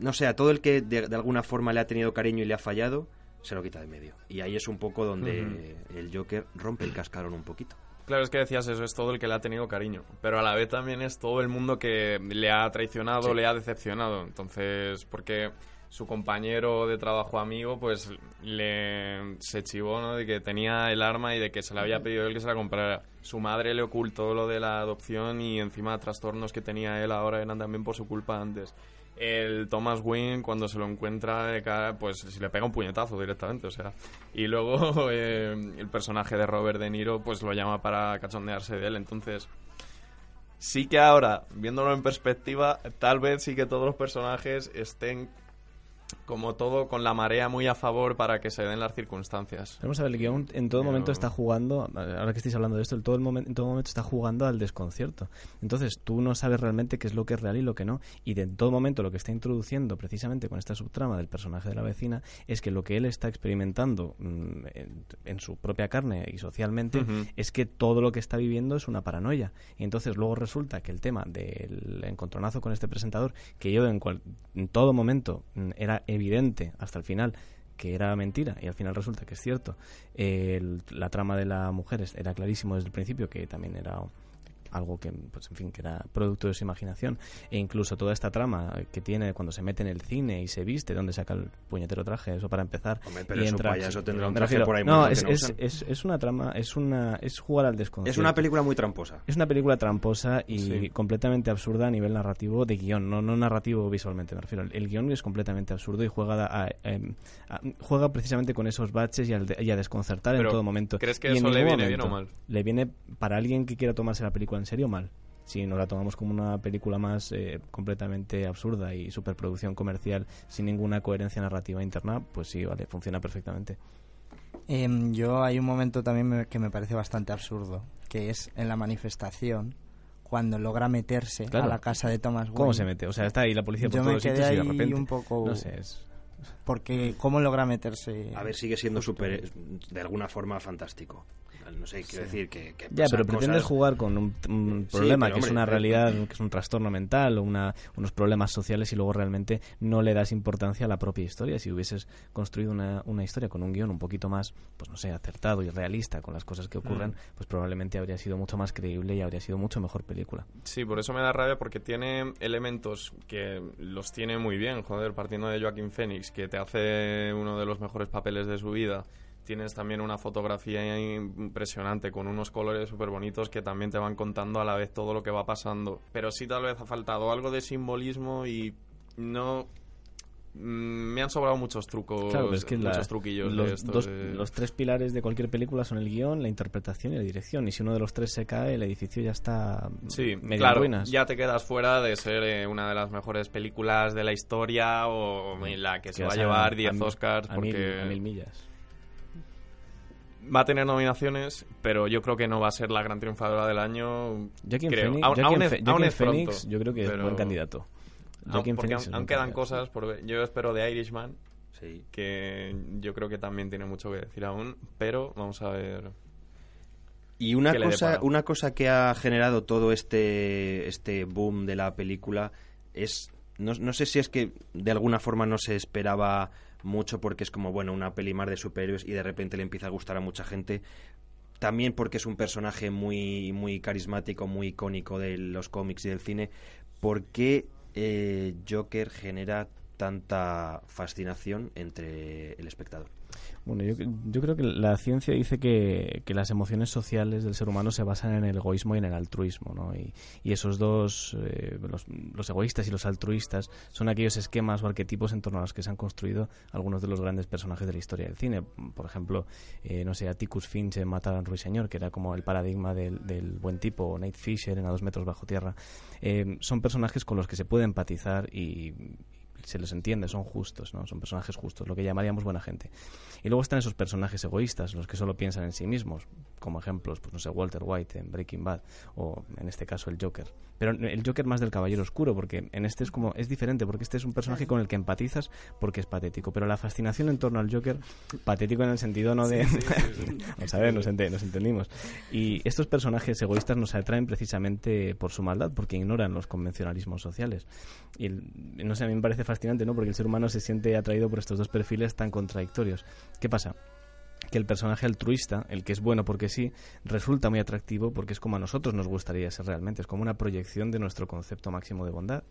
no sé, a todo el que de, de alguna forma le ha tenido cariño y le ha fallado, se lo quita de medio. Y ahí es un poco donde el Joker rompe el cascarón un poquito. Claro, es que decías eso, es todo el que le ha tenido cariño. Pero a la vez también es todo el mundo que le ha traicionado, Sí. le ha decepcionado. Entonces, porque su compañero de trabajo amigo, pues le se chivó, ¿no? De que tenía el arma y de que se le había pedido él que se la comprara. Su madre le ocultó lo de la adopción y encima trastornos que tenía él ahora eran también por su culpa antes. El Thomas Wayne, cuando se lo encuentra de cara, pues si le pega un puñetazo directamente, o sea. Y luego eh, el personaje de Robert De Niro, pues lo llama para cachondearse de él. Entonces, sí que ahora, viéndolo en perspectiva, tal vez sí que todos los personajes estén como todo con la marea muy a favor para que se den las circunstancias. Vamos a ver, el guion en todo Pero- momento está jugando, ahora que estáis hablando de esto, el todo el momen- en todo momento está jugando al desconcierto. Entonces tú no sabes realmente qué es lo que es real y lo que no. Y de en todo momento lo que está introduciendo precisamente con esta subtrama del personaje de la vecina es que lo que él está experimentando mm, en, en su propia carne y socialmente Ujú. es que todo lo que está viviendo es una paranoia. Y entonces luego resulta que el tema del encontronazo con este presentador, que yo en, cual- en todo momento mm, evidente hasta el final que era mentira y al final resulta que es cierto. El- la trama de la mujer era clarísimo desde el principio que también era algo que, pues en fin, que era producto de su imaginación. E incluso toda esta trama que tiene cuando se mete en el cine y se viste, donde saca el puñetero traje, eso para empezar. Hombre, pero y eso entra, payaso tendrá un traje por ahí No, mal que es, no es, es, es una trama, es una es jugar al desconocimiento. Es una película muy tramposa. Es una película tramposa y Sí. completamente absurda a nivel narrativo de guion, no, no narrativo visualmente, me refiero. El, el guion es completamente absurdo y juega, a- a- em, a- juega precisamente con esos baches y, al y a desconcertar Pero, en todo momento. ¿crees que Y eso le viene bien o momento mal? Le viene, para alguien que quiera tomarse la película en serio, mal. Si nos la tomamos como una película más eh, completamente absurda y superproducción comercial sin ninguna coherencia narrativa interna, pues sí, vale, funciona perfectamente. Em, yo hay un momento también me- que me parece bastante absurdo, que es en la manifestación, cuando logra meterse Claro. a la casa de Thomas Wayne. ¿Cómo se mete? O sea, está ahí la policía por Yo todos me los quedé sitios y de ahí repente... un poco... No sé, es... Porque ¿cómo logra meterse? A ver, sigue siendo super, de alguna forma fantástico. No sé, quiero decir que, que Ya, pero pretendes cosas- jugar con un, problema que es una pero- realidad, que es un trastorno mental o una, unos problemas sociales y luego realmente no le das importancia a la propia historia. Si hubieses construido una, una historia con un guion un poquito más, pues no sé, acertado y realista con las cosas que ocurren, pues probablemente habría sido mucho más creíble y habría sido mucho mejor película. Sí, por eso me da rabia porque tiene elementos que los tiene muy bien, joder, partiendo de Joaquín Phoenix, que te hace uno de los mejores papeles de su vida. Tienes también una fotografía impresionante con unos colores súper bonitos que también te van contando a la vez todo lo que va pasando. Pero sí tal vez ha faltado algo de simbolismo y no... mm, Me han sobrado muchos trucos, Claro, es que la- muchos truquillos los, de dos- de- los tres pilares de cualquier película son el guion, la interpretación y la dirección. Y si uno de los tres se cae, el edificio ya está Sí, medio claro, ruinas. ya te quedas fuera de ser eh, una de las mejores películas de la historia o en la que se va a llevar 10 mil- Oscars a porque mil- a mil millas. Va a tener nominaciones, pero yo creo que no va a ser la gran triunfadora del año. Joaquin creo. Phoenix, Aún- Joaquin aún es- aún pronto, Phoenix yo creo que es buen candidato. aún- Joaquin Phoenix aún, aún quedan candidato. cosas por ver. Yo espero de Irishman, Sí. que yo creo que también tiene mucho que decir aún, pero vamos a ver. Y una cosa, una cosa que ha generado todo este, este boom de la película es, no, no sé si es que de alguna forma no se esperaba mucho porque es como, bueno, una peli más de superhéroes y de repente le empieza a gustar a mucha gente. también porque es un personaje muy, muy carismático, muy icónico de los cómics y del cine, ¿por qué eh, Joker genera tanta fascinación entre el espectador? Bueno, yo, yo, creo que la ciencia dice que, las emociones sociales del ser humano se basan en el egoísmo y en el altruismo, ¿no? Y, esos dos, eh, los, los, egoístas y los altruistas, son aquellos esquemas o arquetipos en torno a los que se han construido algunos de los grandes personajes de la historia del cine. Por ejemplo, eh, no sé, Atticus Finch en Matar al Ruiseñor, que era como el paradigma del, del, buen tipo, o Nate Fisher en A dos metros bajo tierra. Eh, son personajes con los que se puede empatizar y, se les entiende, son justos, ¿no? Son personajes justos, lo que llamaríamos buena gente. Y luego están esos personajes egoístas, los que solo piensan en sí mismos, como ejemplos, pues no sé, Walter White en Breaking Bad o en este caso el Joker. Pero el Joker más del Caballero Oscuro, porque en este es como es diferente, porque este es un personaje con el que empatizas porque es patético, pero la fascinación en torno al Joker patético en el sentido no de sí, sí, sí, Vamos a ver, nos, ent nos entendimos. Y estos personajes egoístas nos atraen precisamente por su maldad, porque ignoran los convencionalismos sociales. Y el, no sé, a mí me parece fascinante, ¿no? Porque el ser humano se siente atraído por estos dos perfiles tan contradictorios. ¿Qué pasa? Que el personaje altruista, el que es bueno porque sí, resulta muy atractivo porque es como a nosotros nos gustaría ser realmente, es como una proyección de nuestro concepto máximo de bondad.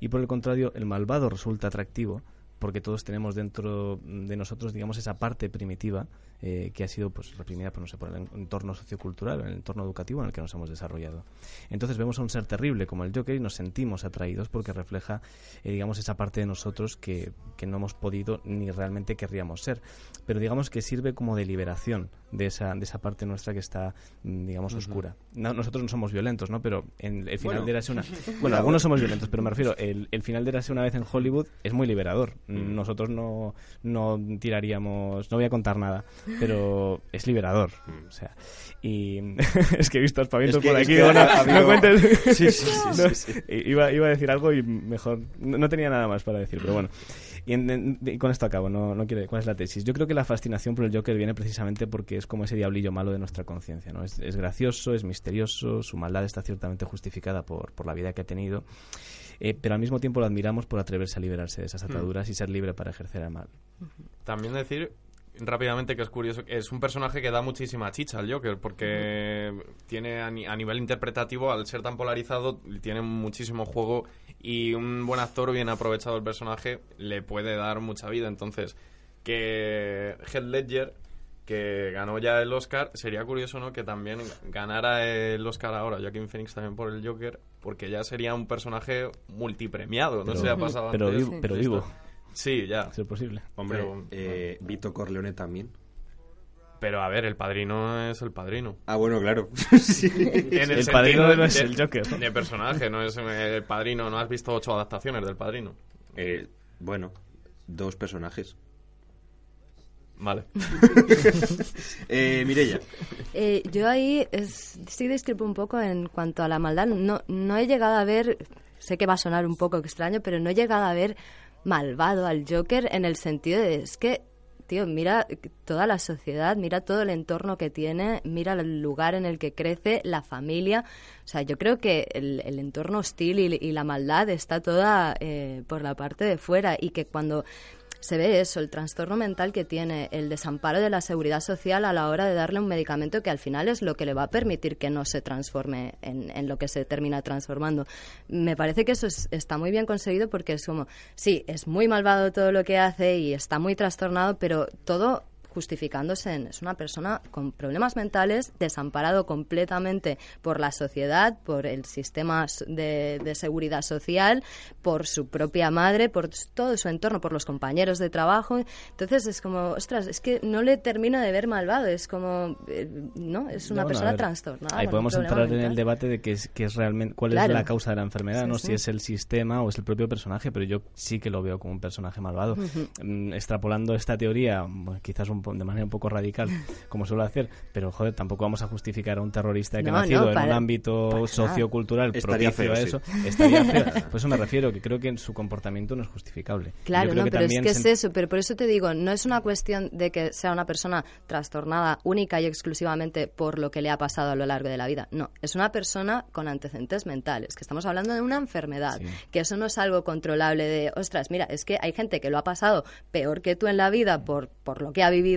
Y por el contrario, el malvado resulta atractivo porque todos tenemos dentro de nosotros, digamos, esa parte primitiva eh, que ha sido pues reprimida por, no sé, por el entorno sociocultural, el entorno educativo en el que nos hemos desarrollado. Entonces vemos a un ser terrible como el Joker y nos sentimos atraídos porque refleja, eh, digamos, esa parte de nosotros que, que no hemos podido ni realmente querríamos ser. Pero digamos que sirve como de liberación de esa, de esa parte nuestra que está, digamos, oscura. No, nosotros no somos violentos, ¿no? Pero en el final Bueno. de Érase una... Bueno, algunos somos violentos, pero me refiero, el, el final de Érase una vez en Hollywood es muy liberador. Nosotros no, no tiraríamos... No voy a contar nada, pero es liberador. O sea, y es que he visto aspavientos Es que- por es aquí. que digo, no, cuentes. Sí, sí, sí, No, sí, sí. Iba, iba a decir algo y mejor... No, no tenía nada más para decir, pero bueno. Y, en- en- y con esto acabo, no, no quiero, ¿cuál es la tesis? Yo creo que la fascinación por el Joker viene precisamente porque es como ese diablillo malo de nuestra conciencia, ¿no? Es, es gracioso, es misterioso, su maldad está ciertamente justificada por, por la vida que ha tenido, eh, pero al mismo tiempo lo admiramos por atreverse a liberarse de esas ataduras y ser libre para ejercer el mal. También decir rápidamente que es curioso, es un personaje que da muchísima chicha al Joker, porque tiene a, ni- a nivel interpretativo, al ser tan polarizado, tiene muchísimo juego y un buen actor bien aprovechado el personaje le puede dar mucha vida. Entonces, que Heath Ledger, que ganó ya el Oscar, sería curioso, ¿no? Que también ganara el Oscar ahora, Joaquin Phoenix también por el Joker, porque ya sería un personaje multipremiado, no Pero- sé, ha pasado pero antes vivo- pero vivo. Sí, ya. ¿Es posible? Hombre, Pero- eh, Vito Corleone también. Pero a ver, el padrino es el padrino. Ah, bueno, claro. Sí. En El sentido padrino de- no es de- el Joker. De personaje, no es eh, el padrino. No has visto ocho adaptaciones del padrino. Eh, bueno, dos personajes. Vale. Eh, Mireia. Eh, yo ahí es- sí discrepo un poco en cuanto a la maldad. No, no he llegado a ver, sé que va a sonar un poco extraño, pero no he llegado a ver malvado al Joker en el sentido de, es que, tío, mira toda la sociedad, mira todo el entorno que tiene, mira el lugar en el que crece, la familia. O sea, yo creo que el, el entorno hostil y, la maldad está toda eh, por la parte de fuera y que cuando se ve eso, el trastorno mental que tiene, el desamparo de la seguridad social a la hora de darle un medicamento que al final es lo que le va a permitir que no se transforme en, en lo que se termina transformando. Me parece que eso es- está muy bien conseguido porque es como, sí, es muy malvado todo lo que hace y está muy trastornado, pero todo justificándose en es una persona con problemas mentales, desamparado completamente por la sociedad, por el sistema de, de seguridad social, por su propia madre, por todo su entorno, por los compañeros de trabajo. Entonces es como, ostras, es que no le termino de ver malvado, es como, eh, no, es una persona trastornada. Ahí podemos entrar en el debate de que es, que es realmente cuál Claro. es la causa de la enfermedad, Sí, no sí. si es el sistema o es el propio personaje, pero yo sí que lo veo como un personaje malvado. Mm, Extrapolando esta teoría, quizás un de manera un poco radical, como suelo hacer, pero joder, tampoco vamos a justificar a un terrorista que No, ha nacido no, en un ámbito sociocultural feo, a sí. eso. Estaría feo. Por eso me refiero, que creo que en su comportamiento no es justificable. Claro, Yo creo no, que pero es que es eso, pero por eso te digo, no es una cuestión de que sea una persona trastornada única y exclusivamente por lo que le ha pasado a lo largo de la vida. No, es una persona con antecedentes mentales, que estamos hablando de una enfermedad, Sí. que eso no es algo controlable de, ostras, mira, es que hay gente que lo ha pasado peor que tú en la vida por, por lo que ha vivido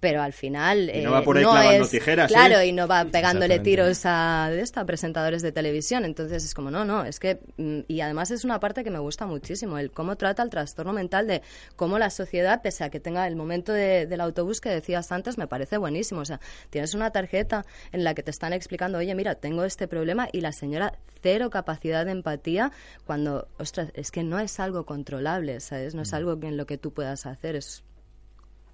pero al final Y no va eh, por ahí clavando es tijeras, claro ¿eh? y no va pegándole tiros a, de esto, a presentadores de televisión. Entonces es como, no, no, es que. mm, Y además es una parte que me gusta muchísimo, el cómo trata el trastorno mental de cómo la sociedad, pese a que tenga el momento de- del autobús que decías antes, me parece buenísimo. O sea, tienes una tarjeta en la que te están explicando, oye, mira, tengo este problema y la señora cero capacidad de empatía cuando, ostras, es que no es algo controlable, ¿sabes? No es algo que en lo que tú puedas hacer, es.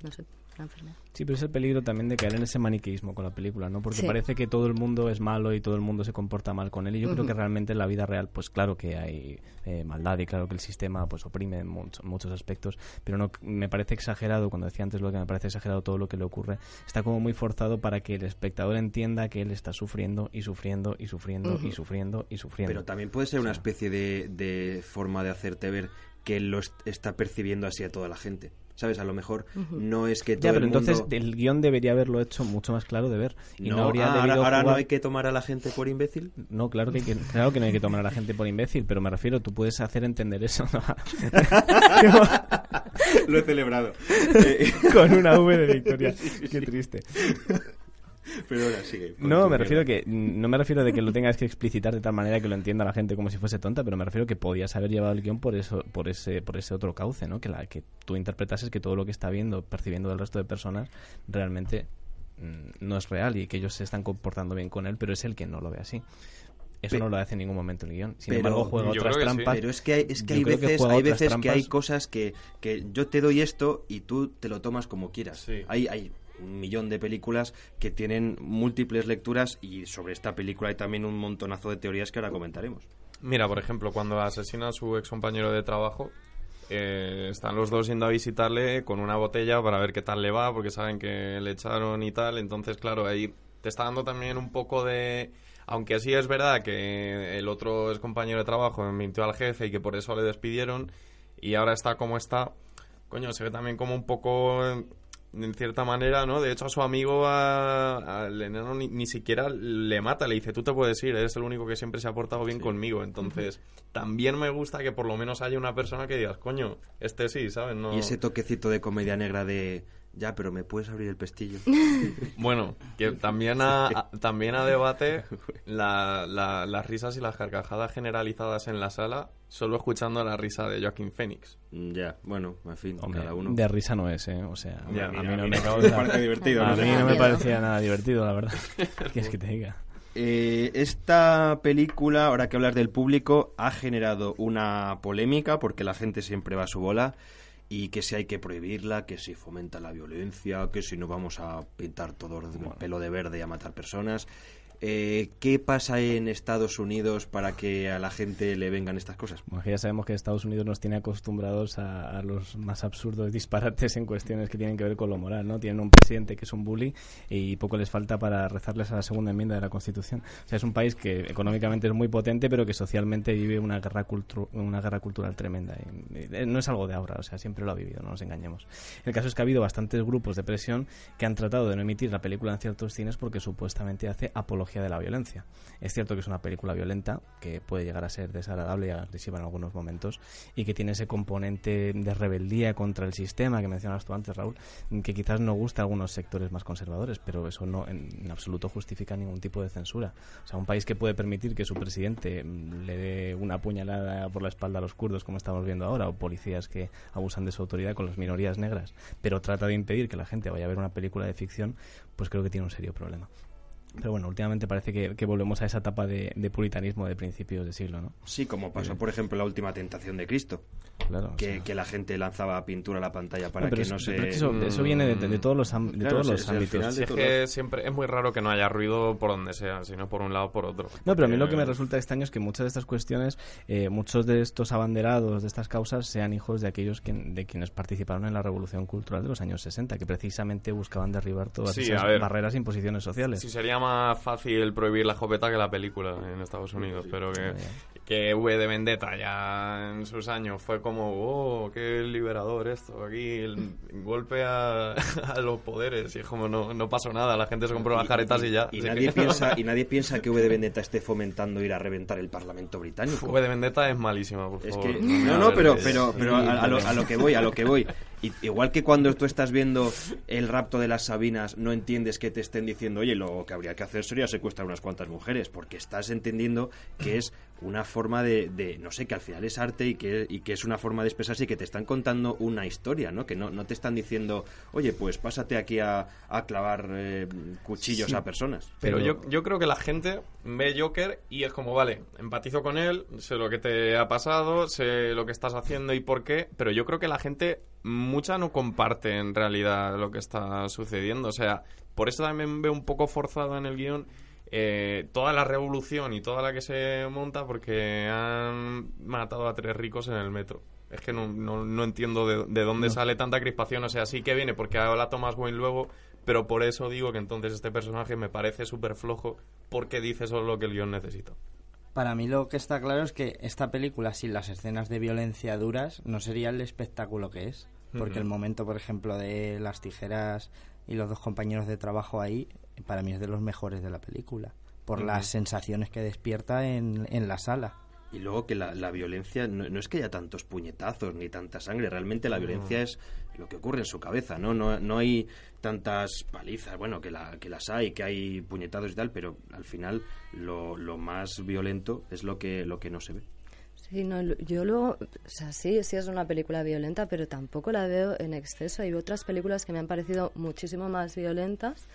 No sé, enfermedad. Sí, pero es el peligro también de caer en ese maniqueísmo con la película, ¿no? Porque Sí. parece que todo el mundo es malo y todo el mundo se comporta mal con él. Y yo creo que realmente en la vida real, pues claro que hay eh, maldad y claro que el sistema pues oprime en mucho- muchos aspectos. Pero no me parece exagerado, cuando decía antes lo que me parece exagerado todo lo que le ocurre, está como muy forzado para que el espectador entienda que él está sufriendo y sufriendo y sufriendo y sufriendo y sufriendo. Pero también puede ser una especie de, de forma de hacerte ver que él lo est- está percibiendo así a toda la gente. ¿Sabes? A lo mejor no es que todo Ya, pero el entonces mundo... el guion debería haberlo hecho mucho más claro de ver. Y no, No, habría ah, ahora, ahora no hay que tomar a la gente por imbécil. No, claro que, claro que no hay que tomar a la gente por imbécil, pero me refiero, tú puedes hacer entender eso ¿no? Lo he celebrado. con una V de victoria. Qué triste. Pero ahora sigue. No, me refiero que no me refiero de que lo tengas que explicitar de tal manera que lo entienda la gente como si fuese tonta, pero me refiero que podías haber llevado el guion por eso, por ese, por ese otro cauce, ¿no? Que la que tú interpretases que todo lo que está viendo, percibiendo del resto de personas, realmente mm, no es real y que ellos se están comportando bien con él, pero es el que no lo ve así. Eso no lo hace en ningún momento el guion. Sin Pero- embargo, juega otras que sí. trampas. Pero es que hay, es que hay que veces, juega hay veces que hay trampas. cosas que, que yo te doy esto y tú te lo tomas como quieras. Sí. Hay, hay un millón de películas que tienen múltiples lecturas y sobre esta película hay también un montonazo de teorías que ahora comentaremos. Mira, por ejemplo, cuando asesina a su ex compañero de trabajo, eh, están los dos yendo a visitarle con una botella para ver qué tal le va, porque saben que le echaron y tal. Entonces, claro, ahí te está dando también un poco de. Aunque sí es verdad que el otro ex compañero de trabajo mintió al jefe y que por eso le despidieron, y ahora está como está, coño, se ve también como un poco. En cierta manera, ¿no? De hecho, a su amigo, al enano, ni, ni siquiera le mata. Le dice, tú te puedes ir, eres el único que siempre se ha portado bien conmigo. Entonces, también me gusta que por lo menos haya una persona que digas, coño, este sí, ¿sabes? No... Y ese toquecito de comedia negra de... Ya, pero me puedes abrir el pestillo. Bueno, que también a, a- también a debate la- la- las risas y las carcajadas generalizadas en la sala, solo escuchando la risa de Joaquín Phoenix. Mm, ya, bueno, en fin, Hombre, cada uno. de risa no es, ¿eh? O sea, Ya, a mira, mí no mira, me parece divertido, A no mí no me parecía nada divertido, la verdad. ¿Qué es que te diga? Eh, esta película, ahora que hablar del público, ha generado una polémica porque la gente siempre va a su bola y que si hay que prohibirla, que si fomenta la violencia, que si no vamos a pintar todo el pelo de verde y a matar personas. Eh, ¿Qué pasa en Estados Unidos para que a la gente le vengan estas cosas? Bueno, ya sabemos que Estados Unidos nos tiene acostumbrados a, a los más absurdos disparates en cuestiones que tienen que ver con lo moral, ¿no? Tienen un presidente que es un bully y poco les falta para rezarles a la segunda enmienda de la Constitución. O sea, es un país que económicamente es muy potente, pero que socialmente vive una guerra, cultu- una guerra cultural tremenda. Y, eh, no es algo de ahora, o sea, siempre lo ha vivido, no nos engañemos. El caso es que ha habido bastantes grupos de presión que han tratado de no emitir la película en ciertos cines porque supuestamente hace apología de la violencia. Es cierto que es una película violenta, que puede llegar a ser desagradable y agresiva en algunos momentos, y que tiene ese componente de rebeldía contra el sistema que mencionabas tú antes, Raúl, que quizás no gusta a algunos sectores más conservadores, pero eso no en, absoluto justifica ningún tipo de censura. O sea, un país que puede permitir que su presidente mm, le dé una puñalada por la espalda a los kurdos, como estamos viendo ahora, o policías que abusan de su autoridad con las minorías negras, pero trata de impedir que la gente vaya a ver una película de ficción, pues creo que tiene un serio problema. Pero bueno, últimamente parece que, que volvemos a esa etapa de, de puritanismo de principios de siglo, ¿no? Sí, como pasó, por ejemplo, la última tentación de Cristo, Claro. o que, sea. que la gente lanzaba pintura a la pantalla para No, pero que es- no se... que eso, eso viene de, de todos los, am- de Claro, todos sí, los sí, al ámbitos. es todo. que siempre es muy raro que no haya ruido por donde sea, sino por un lado o por otro. No, pero a mí lo que me Eh, resulta extraño es que muchas de estas cuestiones, eh, muchos de estos abanderados de estas causas sean hijos de aquellos que, de quienes participaron en la revolución cultural de los años 60, que precisamente buscaban derribar todas Sí, esas ver. barreras e imposiciones sociales. Si sería más fácil prohibir la escopeta que la película en Estados Unidos, pero que, que V de Vendetta ya en sus años fue como, oh, qué liberador esto, aquí el golpe a, a los poderes, y es como, no, no pasó nada, la gente se compró las caretas y ya. Y nadie, que- piensa, y nadie piensa que V de Vendetta esté fomentando ir a reventar el Parlamento británico. V de Vendetta es malísima, por Es favor. que, me no, no, pero, pero, pero a, a lo, a lo que voy, a lo que voy. Igual que cuando tú estás viendo el rapto de las Sabinas, no entiendes que te estén diciendo, oye, lo que habría que hacer sería secuestrar unas cuantas mujeres, porque estás entendiendo que es una forma de, de, no sé, que al final es arte y que, y que es una forma de expresarse y que te están contando una historia, ¿no? Que no, no te están diciendo, oye, pues pásate aquí a, a clavar eh, cuchillos Sí. a personas. Pero yo, yo creo que la gente ve Joker y es como, vale, empatizo con él, sé lo que te ha pasado, sé lo que estás haciendo y por qué, pero yo creo que la gente mucha no comparte en realidad lo que está sucediendo. O sea, por eso también veo un poco forzado en el guion eh, toda la revolución y toda la que se monta porque han matado a tres ricos en el metro. Es que no, no, no entiendo de, de dónde No. sale tanta crispación. O sea, sí que viene porque habla Thomas Wayne luego, pero por eso digo que entonces este personaje me parece súper flojo porque dice solo lo que el guion necesita. Para mí lo que está claro es que esta película sin las escenas de violencia duras no sería el espectáculo que es. Porque el momento, por ejemplo, de las tijeras y los dos compañeros de trabajo ahí, para mí es de los mejores de la película. Por las sensaciones que despierta en, en la sala. Y luego que la, la violencia no, no es que haya tantos puñetazos ni tanta sangre, realmente la No. violencia es lo que ocurre en su cabeza, ¿no? No, no hay tantas palizas, bueno, que, la, que las hay, que hay puñetazos y tal, pero al final lo, lo más violento es lo que, lo que no se ve. Sí, no, lo- yo luego, o sea, sí, sí es una película violenta, pero tampoco la veo en exceso. Hay otras películas que me han parecido muchísimo más violentas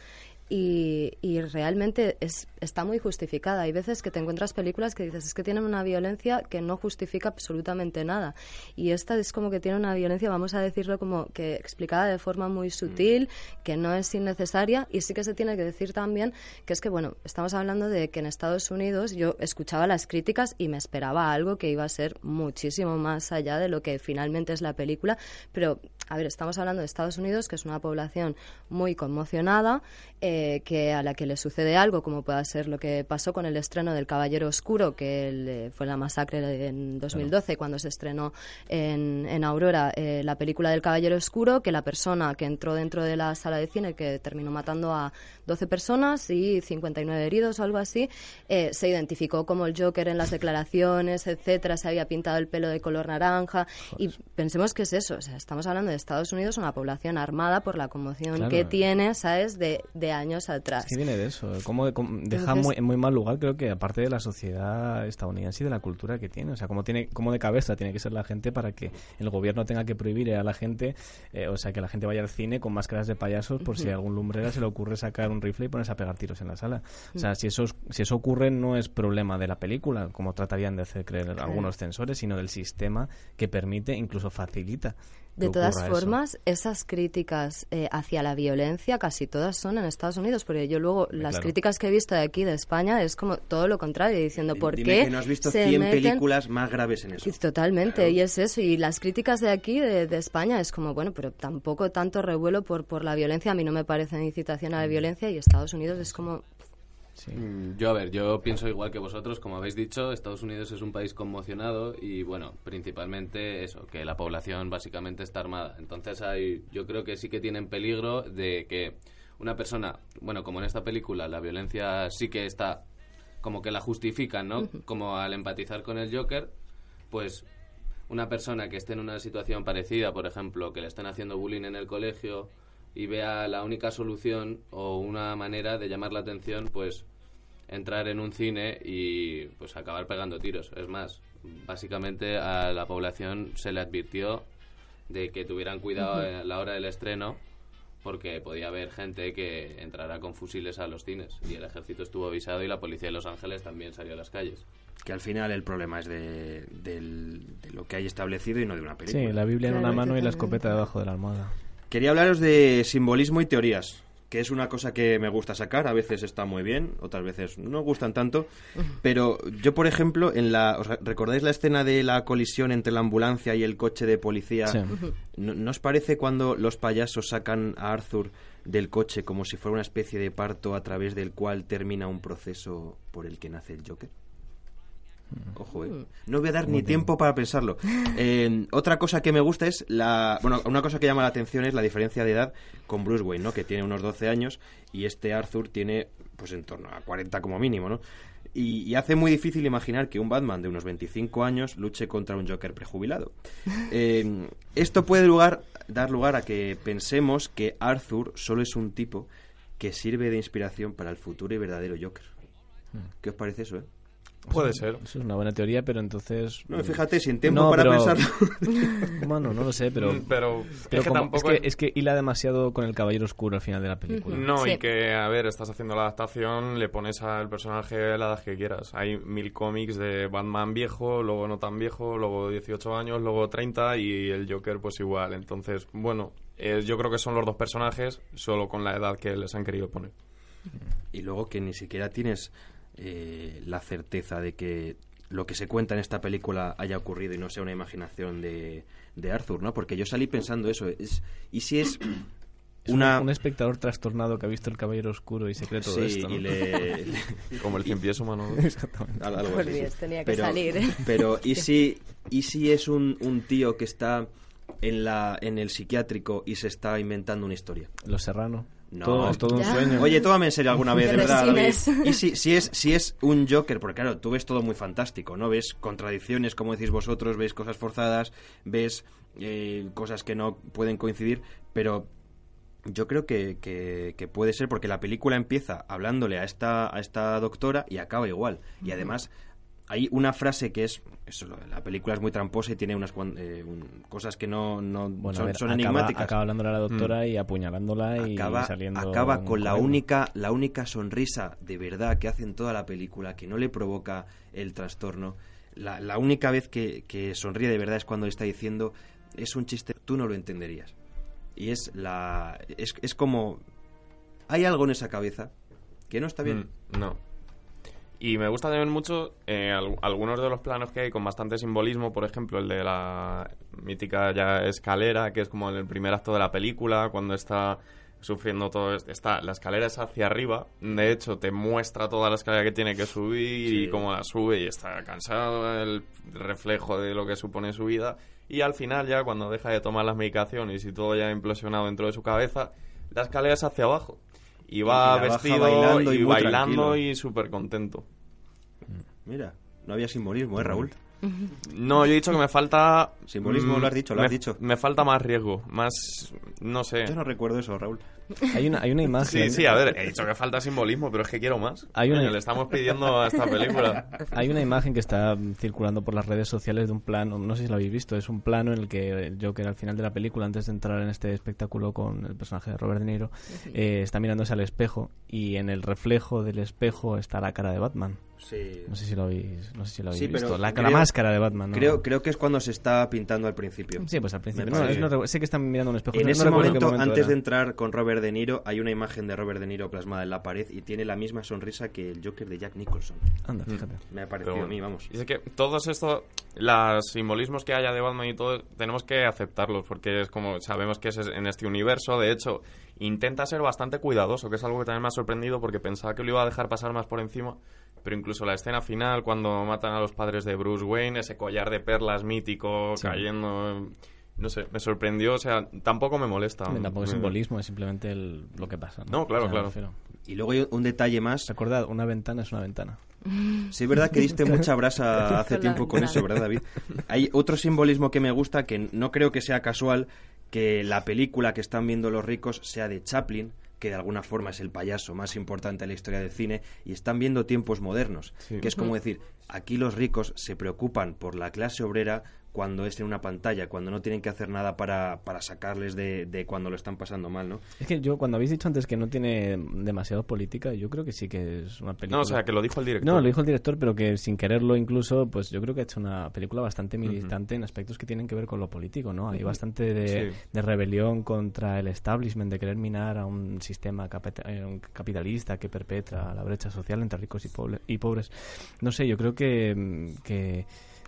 y, y realmente es, está muy justificada. Hay veces que te encuentras películas que dices, es que tienen una violencia que no justifica absolutamente nada. Y esta es como que tiene una violencia, vamos a decirlo como que explicada de forma muy sutil, que no es innecesaria. Y sí que se tiene que decir también que es que, bueno, estamos hablando de que en Estados Unidos yo escuchaba las críticas y me esperaba algo que iba a ser muchísimo más allá de lo que finalmente es la película. Pero, a ver, estamos hablando de Estados Unidos, que es una población muy conmocionada, eh, que a la que le sucede algo, como pueda ser lo que pasó con el estreno del Caballero Oscuro, que el, eh, fue la masacre en 2012, cuando se estrenó en, en Aurora eh, la película del Caballero Oscuro, que la persona que entró dentro de la sala de cine, que terminó matando a 12 personas y 59 heridos o algo así, eh, se identificó como el Joker en las declaraciones, etcétera, se había pintado el pelo de color naranja y pensemos que es eso, o sea, estamos hablando de Estados Unidos, una población armada por la conmoción Claro. que tiene, ¿sabes?, de, de años atrás. Viene de eso. Como, como- deja Entonces- muy, en muy mal lugar, creo que aparte de la sociedad estadounidense y de la cultura que tiene. O sea, como tiene, como de cabeza tiene que ser la gente para que el gobierno tenga que prohibir a la gente, eh, o sea, que la gente vaya al cine con máscaras de payasos por si a algún lumbrera se le ocurre sacar un rifle y ponerse a pegar tiros en la sala. O sea, si eso, es- si eso ocurre no es problema de la película, como tratarían de hacer creer algunos censores, sino del sistema que permite, incluso facilita. De todas eso. formas, esas críticas eh, hacia la violencia casi todas son en Estados Unidos, porque yo luego las claro. críticas que he visto de aquí de España es como todo lo contrario, diciendo por Dime qué que no has visto se 100 meten- películas más graves en eso. Totalmente, y es eso. Y las críticas de aquí, de, de España, es como, bueno, pero tampoco tanto revuelo por, por la violencia. A mí no me parece incitación a la violencia y Estados Unidos es como... Mm, Yo, a ver, yo pienso igual que vosotros, como habéis dicho, Estados Unidos es un país conmocionado y, bueno, principalmente eso, que la población básicamente está armada. Entonces, hay, yo creo que sí que tienen peligro de que una persona, bueno, como en esta película, la violencia sí que está como que la justifican, ¿no? Como al empatizar con el Joker, pues una persona que esté en una situación parecida, por ejemplo, que le estén haciendo bullying en el colegio y vea la única solución o una manera de llamar la atención, pues entrar en un cine y pues acabar pegando tiros. Es más, básicamente a la población se le advirtió de que tuvieran cuidado a la hora del estreno porque podía haber gente que entrara con fusiles a los cines y el ejército estuvo avisado y la policía de Los Ángeles también salió a las calles. Que al final el problema es de, de lo que hay establecido y no de una película. Sí, la Biblia en una mano y la escopeta debajo de la almohada. Quería hablaros de simbolismo y teorías. que es una cosa que me gusta sacar, a veces está muy bien, otras veces no gustan tanto, pero yo, por ejemplo, en la ¿os recordáis la escena de la colisión entre la ambulancia y el coche de policía? Sí. ¿No, no os parece cuando los payasos sacan a Arthur del coche como si fuera una especie de parto a través del cual termina un proceso por el que nace el Joker? Ojo, eh. No voy a dar ni tiempo para pensarlo. Eh, otra cosa que me gusta es la. Bueno, una cosa que llama la atención es la diferencia de edad con Bruce Wayne, ¿no? Que tiene unos 12 años y este Arthur tiene, pues en torno a 40 como mínimo, ¿no? Y, y hace muy difícil imaginar que un Batman de unos 25 años luche contra un Joker prejubilado. Eh, esto puede lugar, dar lugar a que pensemos que Arthur solo es un tipo que sirve de inspiración para el futuro y verdadero Joker. ¿Qué os parece eso, eh? Puede ser. Eso es una buena teoría, pero entonces... No, fíjate, sin tiempo No, para pero- pensarlo. Bueno, no lo sé, pero... Mm, pero pero es que como- tampoco es, que, es que hila demasiado con el caballero oscuro al final de la película. No, Sí. y que, a ver, estás haciendo la adaptación, le pones al personaje la edad que quieras. Hay mil cómics de Batman viejo, luego no tan viejo, luego 18 años, luego 30 y el Joker pues igual. Entonces, bueno, eh, yo creo que son los dos personajes, solo con la edad que les han querido poner. Y luego que ni siquiera tienes eh, la certeza de que lo que se cuenta en esta película haya ocurrido y no sea una imaginación de, de Arthur, ¿no? Porque yo salí pensando eso. Es, ¿Y si es una... un espectador trastornado que ha visto el caballero oscuro y se cree todo sí, esto. ¿no? y le... Como el cien pies humano. Exactamente. Al- algo así, tenía que pero, salir, ¿eh? Pero, ¿y si, ¿y si es un, un tío que está en, la, en el psiquiátrico y se está inventando una historia? Los Serrano. No. Todo, es todo un Ya. sueño. Oye, tómame en serio alguna vez, de verdad, David. Y si, si, es, si es un Joker, porque claro, tú ves todo muy fantástico, ¿no? Ves contradicciones, como decís vosotros, ves cosas forzadas, ves eh, cosas que no pueden coincidir, pero yo creo que, que- que puede ser porque la película empieza hablándole a esta, a esta doctora y acaba igual. Y además hay una frase que es... Eso, lo- la película es muy tramposa y tiene unas cuan- eh, un- cosas que no, no Bueno, son, ver, son acaba, enigmáticas. acaba hablándole a la doctora y apuñalándola y acaba, saliendo... acaba con la única la única sonrisa de verdad que hace en toda la película que no le provoca el trastorno. La, la única vez que, que sonríe de verdad es cuando le está diciendo es un chiste tú no lo entenderías y es la es, es como hay algo en esa cabeza que no está bien Mm, no. Y me gusta también mucho eh, al- algunos de los planos que hay con bastante simbolismo, por ejemplo, el de la mítica ya escalera, que es como en el primer acto de la película, cuando está sufriendo todo esto. Está, la escalera es hacia arriba, de hecho te muestra toda la escalera que tiene que subir Sí. y cómo la sube y está cansado, el reflejo de lo que supone su vida. Y al final ya, cuando deja de tomar las medicaciones y todo ya ha implosionado dentro de su cabeza, la escalera es hacia abajo. Y va Y vestido bailando y bailando tranquilo. y súper contento. Mira no había simbolismo eh Raúl No, yo he dicho que me falta... Simbolismo, mm, lo has dicho, lo me, has dicho. Me falta más riesgo, más... No sé. yo no recuerdo eso Raúl Hay una, hay una imagen... Sí, sí, a ver, he dicho que falta simbolismo, pero es que quiero más. Hay una- Coño, Le estamos pidiendo a esta película. Hay una imagen que está circulando por las redes sociales de un plano, no sé si lo habéis visto, es un plano en el que el Joker al final de la película, antes de entrar en este espectáculo con el personaje de Robert De Niro, eh, está mirándose al espejo y en el reflejo del espejo está la cara de Batman. Sí No sé si lo habéis, no sé si lo habéis Sí, pero visto. La, creo- la máscara de Batman, ¿no? creo creo que es cuando se está pintando al principio Sí, pues al principio. No, es- no sé que están mirando un espejo. En ese qué momento, antes era. de entrar con Robert De Niro, hay una imagen de Robert De Niro plasmada en la pared y tiene la misma sonrisa que el Joker de Jack Nicholson. Anda, fíjate. Me ha parecido Pero a mí, vamos. Dice que todos estos, los simbolismos que haya de Batman y todo, tenemos que aceptarlos, porque es como, sabemos que es en este universo, de hecho, intenta ser bastante cuidadoso, que es algo que también me ha sorprendido, porque pensaba que lo iba a dejar pasar más por encima, pero incluso la escena final, cuando matan a los padres de Bruce Wayne, ese collar de perlas mítico Sí. cayendo... No sé, me sorprendió, o sea, tampoco me molesta. Tampoco es simbolismo, es simplemente el- lo que pasa. No, claro, O sea, claro. refiero. Y luego hay un detalle más. Recordad, una ventana es una ventana. Sí, es verdad que diste mucha brasa hace tiempo con eso, ¿verdad, David? Hay otro simbolismo que me gusta, que no creo que sea casual, que la película que están viendo los ricos sea de Chaplin, que de alguna forma es el payaso más importante de la historia del cine, y están viendo tiempos modernos, Sí. que es como decir, aquí los ricos se preocupan por la clase obrera cuando es en una pantalla, cuando no tienen que hacer nada para, para sacarles de, de cuando lo están pasando mal, ¿no? Es que yo, cuando habéis dicho antes que no tiene demasiado política, yo creo que sí que es una película... No, o sea, que lo dijo el director. No, lo dijo el director, pero que sin quererlo incluso, pues yo creo que ha hecho una película bastante militante en aspectos que tienen que ver con lo político, ¿no? Hay bastante de, Sí. de rebelión contra el establishment, de querer minar a un sistema eh, un capitalista que perpetra la brecha social entre ricos y, pobre- y pobres. No sé, yo creo que, que,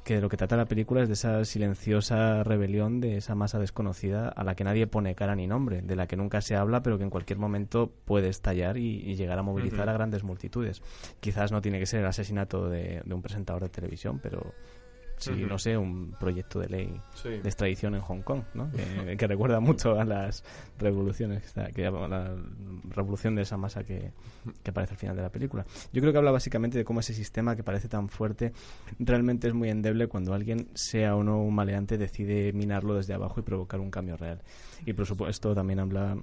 que de lo que trata la película es de esa silenciosa rebelión de esa masa desconocida a la que nadie pone cara ni nombre, de la que nunca se habla, pero que en cualquier momento puede estallar y, y llegar a movilizar a grandes multitudes. Quizás no tiene que ser el asesinato de, de un presentador de televisión, pero sí, Ujú. no sé, un proyecto de ley Sí. de extradición en Hong Kong, ¿no? que, que recuerda mucho a las revoluciones, que, está- que llama la revolución de esa masa que, que aparece al final de la película. Yo creo que habla básicamente de cómo ese sistema que parece tan fuerte realmente es muy endeble cuando alguien, sea o no un maleante, decide minarlo desde abajo y provocar un cambio real. Y por supuesto también habla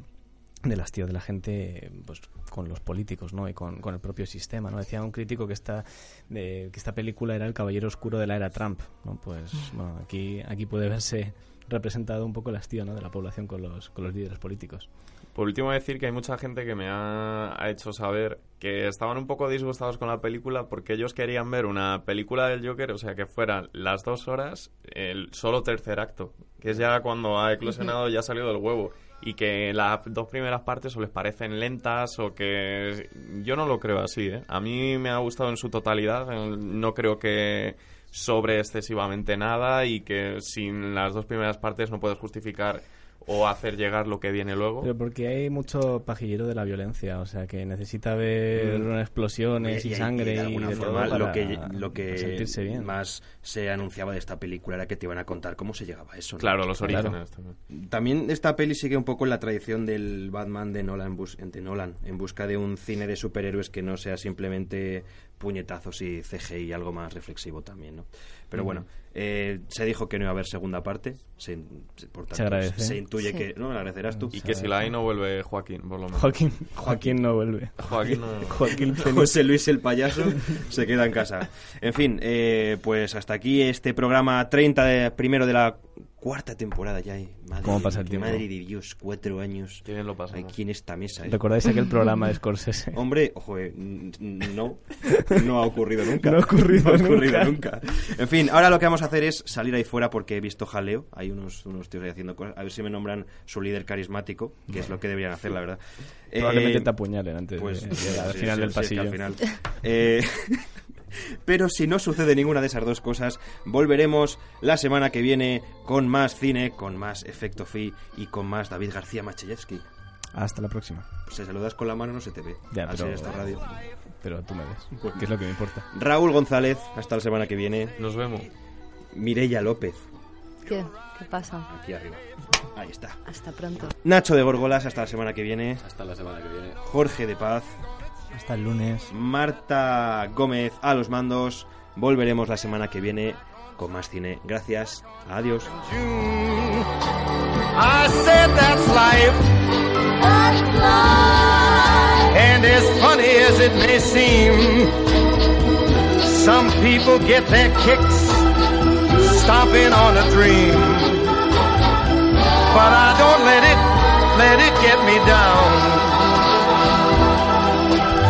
del hastío de la gente pues con los políticos no y con, con el propio sistema no decía un crítico que esta que esta película era el caballero oscuro de la era Trump no pues bueno, aquí aquí puede verse representado un poco el hastío ¿no? de la población con los con los líderes políticos Por último, decir que hay mucha gente que me ha, ha hecho saber que estaban un poco disgustados con la película porque ellos querían ver una película del Joker, o sea, que fueran las dos horas, el solo tercer acto, que es ya cuando ha eclosionado, ya ha salido del huevo. Y que las dos primeras partes o les parecen lentas o que... Yo no lo creo así, ¿eh? A mí me ha gustado en su totalidad, no creo que sobre excesivamente nada y que sin las dos primeras partes no puedes justificar o hacer llegar lo que viene luego. pero porque hay mucho pajillero de la violencia o sea que necesita ver Mm. explosiones y, y sangre de y alguna de todo forma para- lo que lo que sentirse bien más se anunciaba de esta película era que te iban a contar cómo se llegaba a eso ¿no? Claro, los Claro. orígenes también. También esta peli sigue un poco en la tradición del Batman de Nolan, en bus- de Nolan, en busca de un cine de superhéroes que no sea simplemente puñetazos y CGI y algo más reflexivo también, ¿no? Pero bueno, eh, se dijo que no iba a haber segunda parte, se, por tanto, agradece. se intuye Sí. que... No, lo agradecerás tú. Y que si la hay no vuelve Joaquín, por lo menos. Joaquín Joaquín no vuelve Joaquín no... Joaquín. José Luis el payaso se queda en casa. En fin, eh, pues hasta aquí este programa 30 de, primero de la cuarta temporada ya. eh. Madre ¿Cómo de- pasa el tiempo? Madre de Dios, cuatro años Qué bien lo pasamos. aquí en esta mesa. eh. ¿Recordáis aquel programa de Scorsese? Hombre, ojo, eh, no, no ha ocurrido nunca. No ha ocurrido No ha ocurrido nunca. nunca. En fin, ahora lo que vamos a hacer es salir ahí fuera porque he visto jaleo. Hay unos, unos tíos ahí haciendo cosas. A ver si me nombran su líder carismático, que es lo que deberían hacer, la verdad. Probablemente Eh, te apuñalen antes pues de llegar al sí, final sí, del sí, es que pasillo. al final. Pero si no sucede ninguna de esas dos cosas, volveremos la semana que viene con más cine, con más efecto fi y con más David García Machayevsky. Hasta la próxima. Si saludas con la mano no se te ve. Ya, pero, esta radio. pero tú me ves, que es lo que me importa. Raúl González, hasta la semana que viene. Nos vemos. Mireia López, ¿Qué? ¿Qué pasa? aquí arriba. Ahí está. Hasta pronto. Nacho de Gorgolas, hasta la semana que viene. Hasta la semana que viene. Jorge de Paz, Hasta el lunes. Marta Gómez a los mandos. Volveremos la semana que viene con más cine. Gracias. Adiós. I said that's life. And as funny as it may seem, some people get their kicks stomping on a dream. But I don't let it, let it get me down.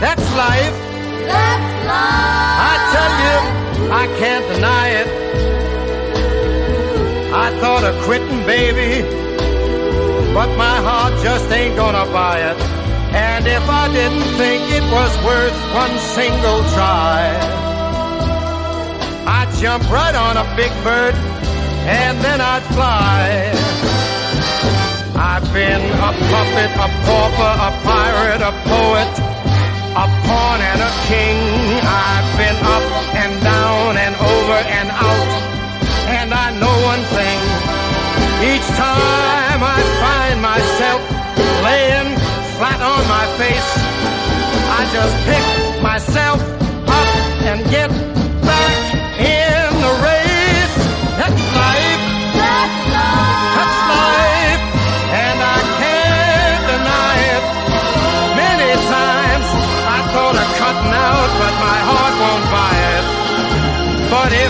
race. That's life. I tell you, I can't deny it. I thought of quitting, baby, but my heart just ain't gonna buy it. And if I didn't think it was worth one single try, I'd jump right on a big bird and then I'd fly. I've been a puppet, a pauper, a pirate, a poet, a pawn and a king. I've been up and down and over and out, and I know one thing. Each time I find myself laying flat on my face, I just pick myself up and get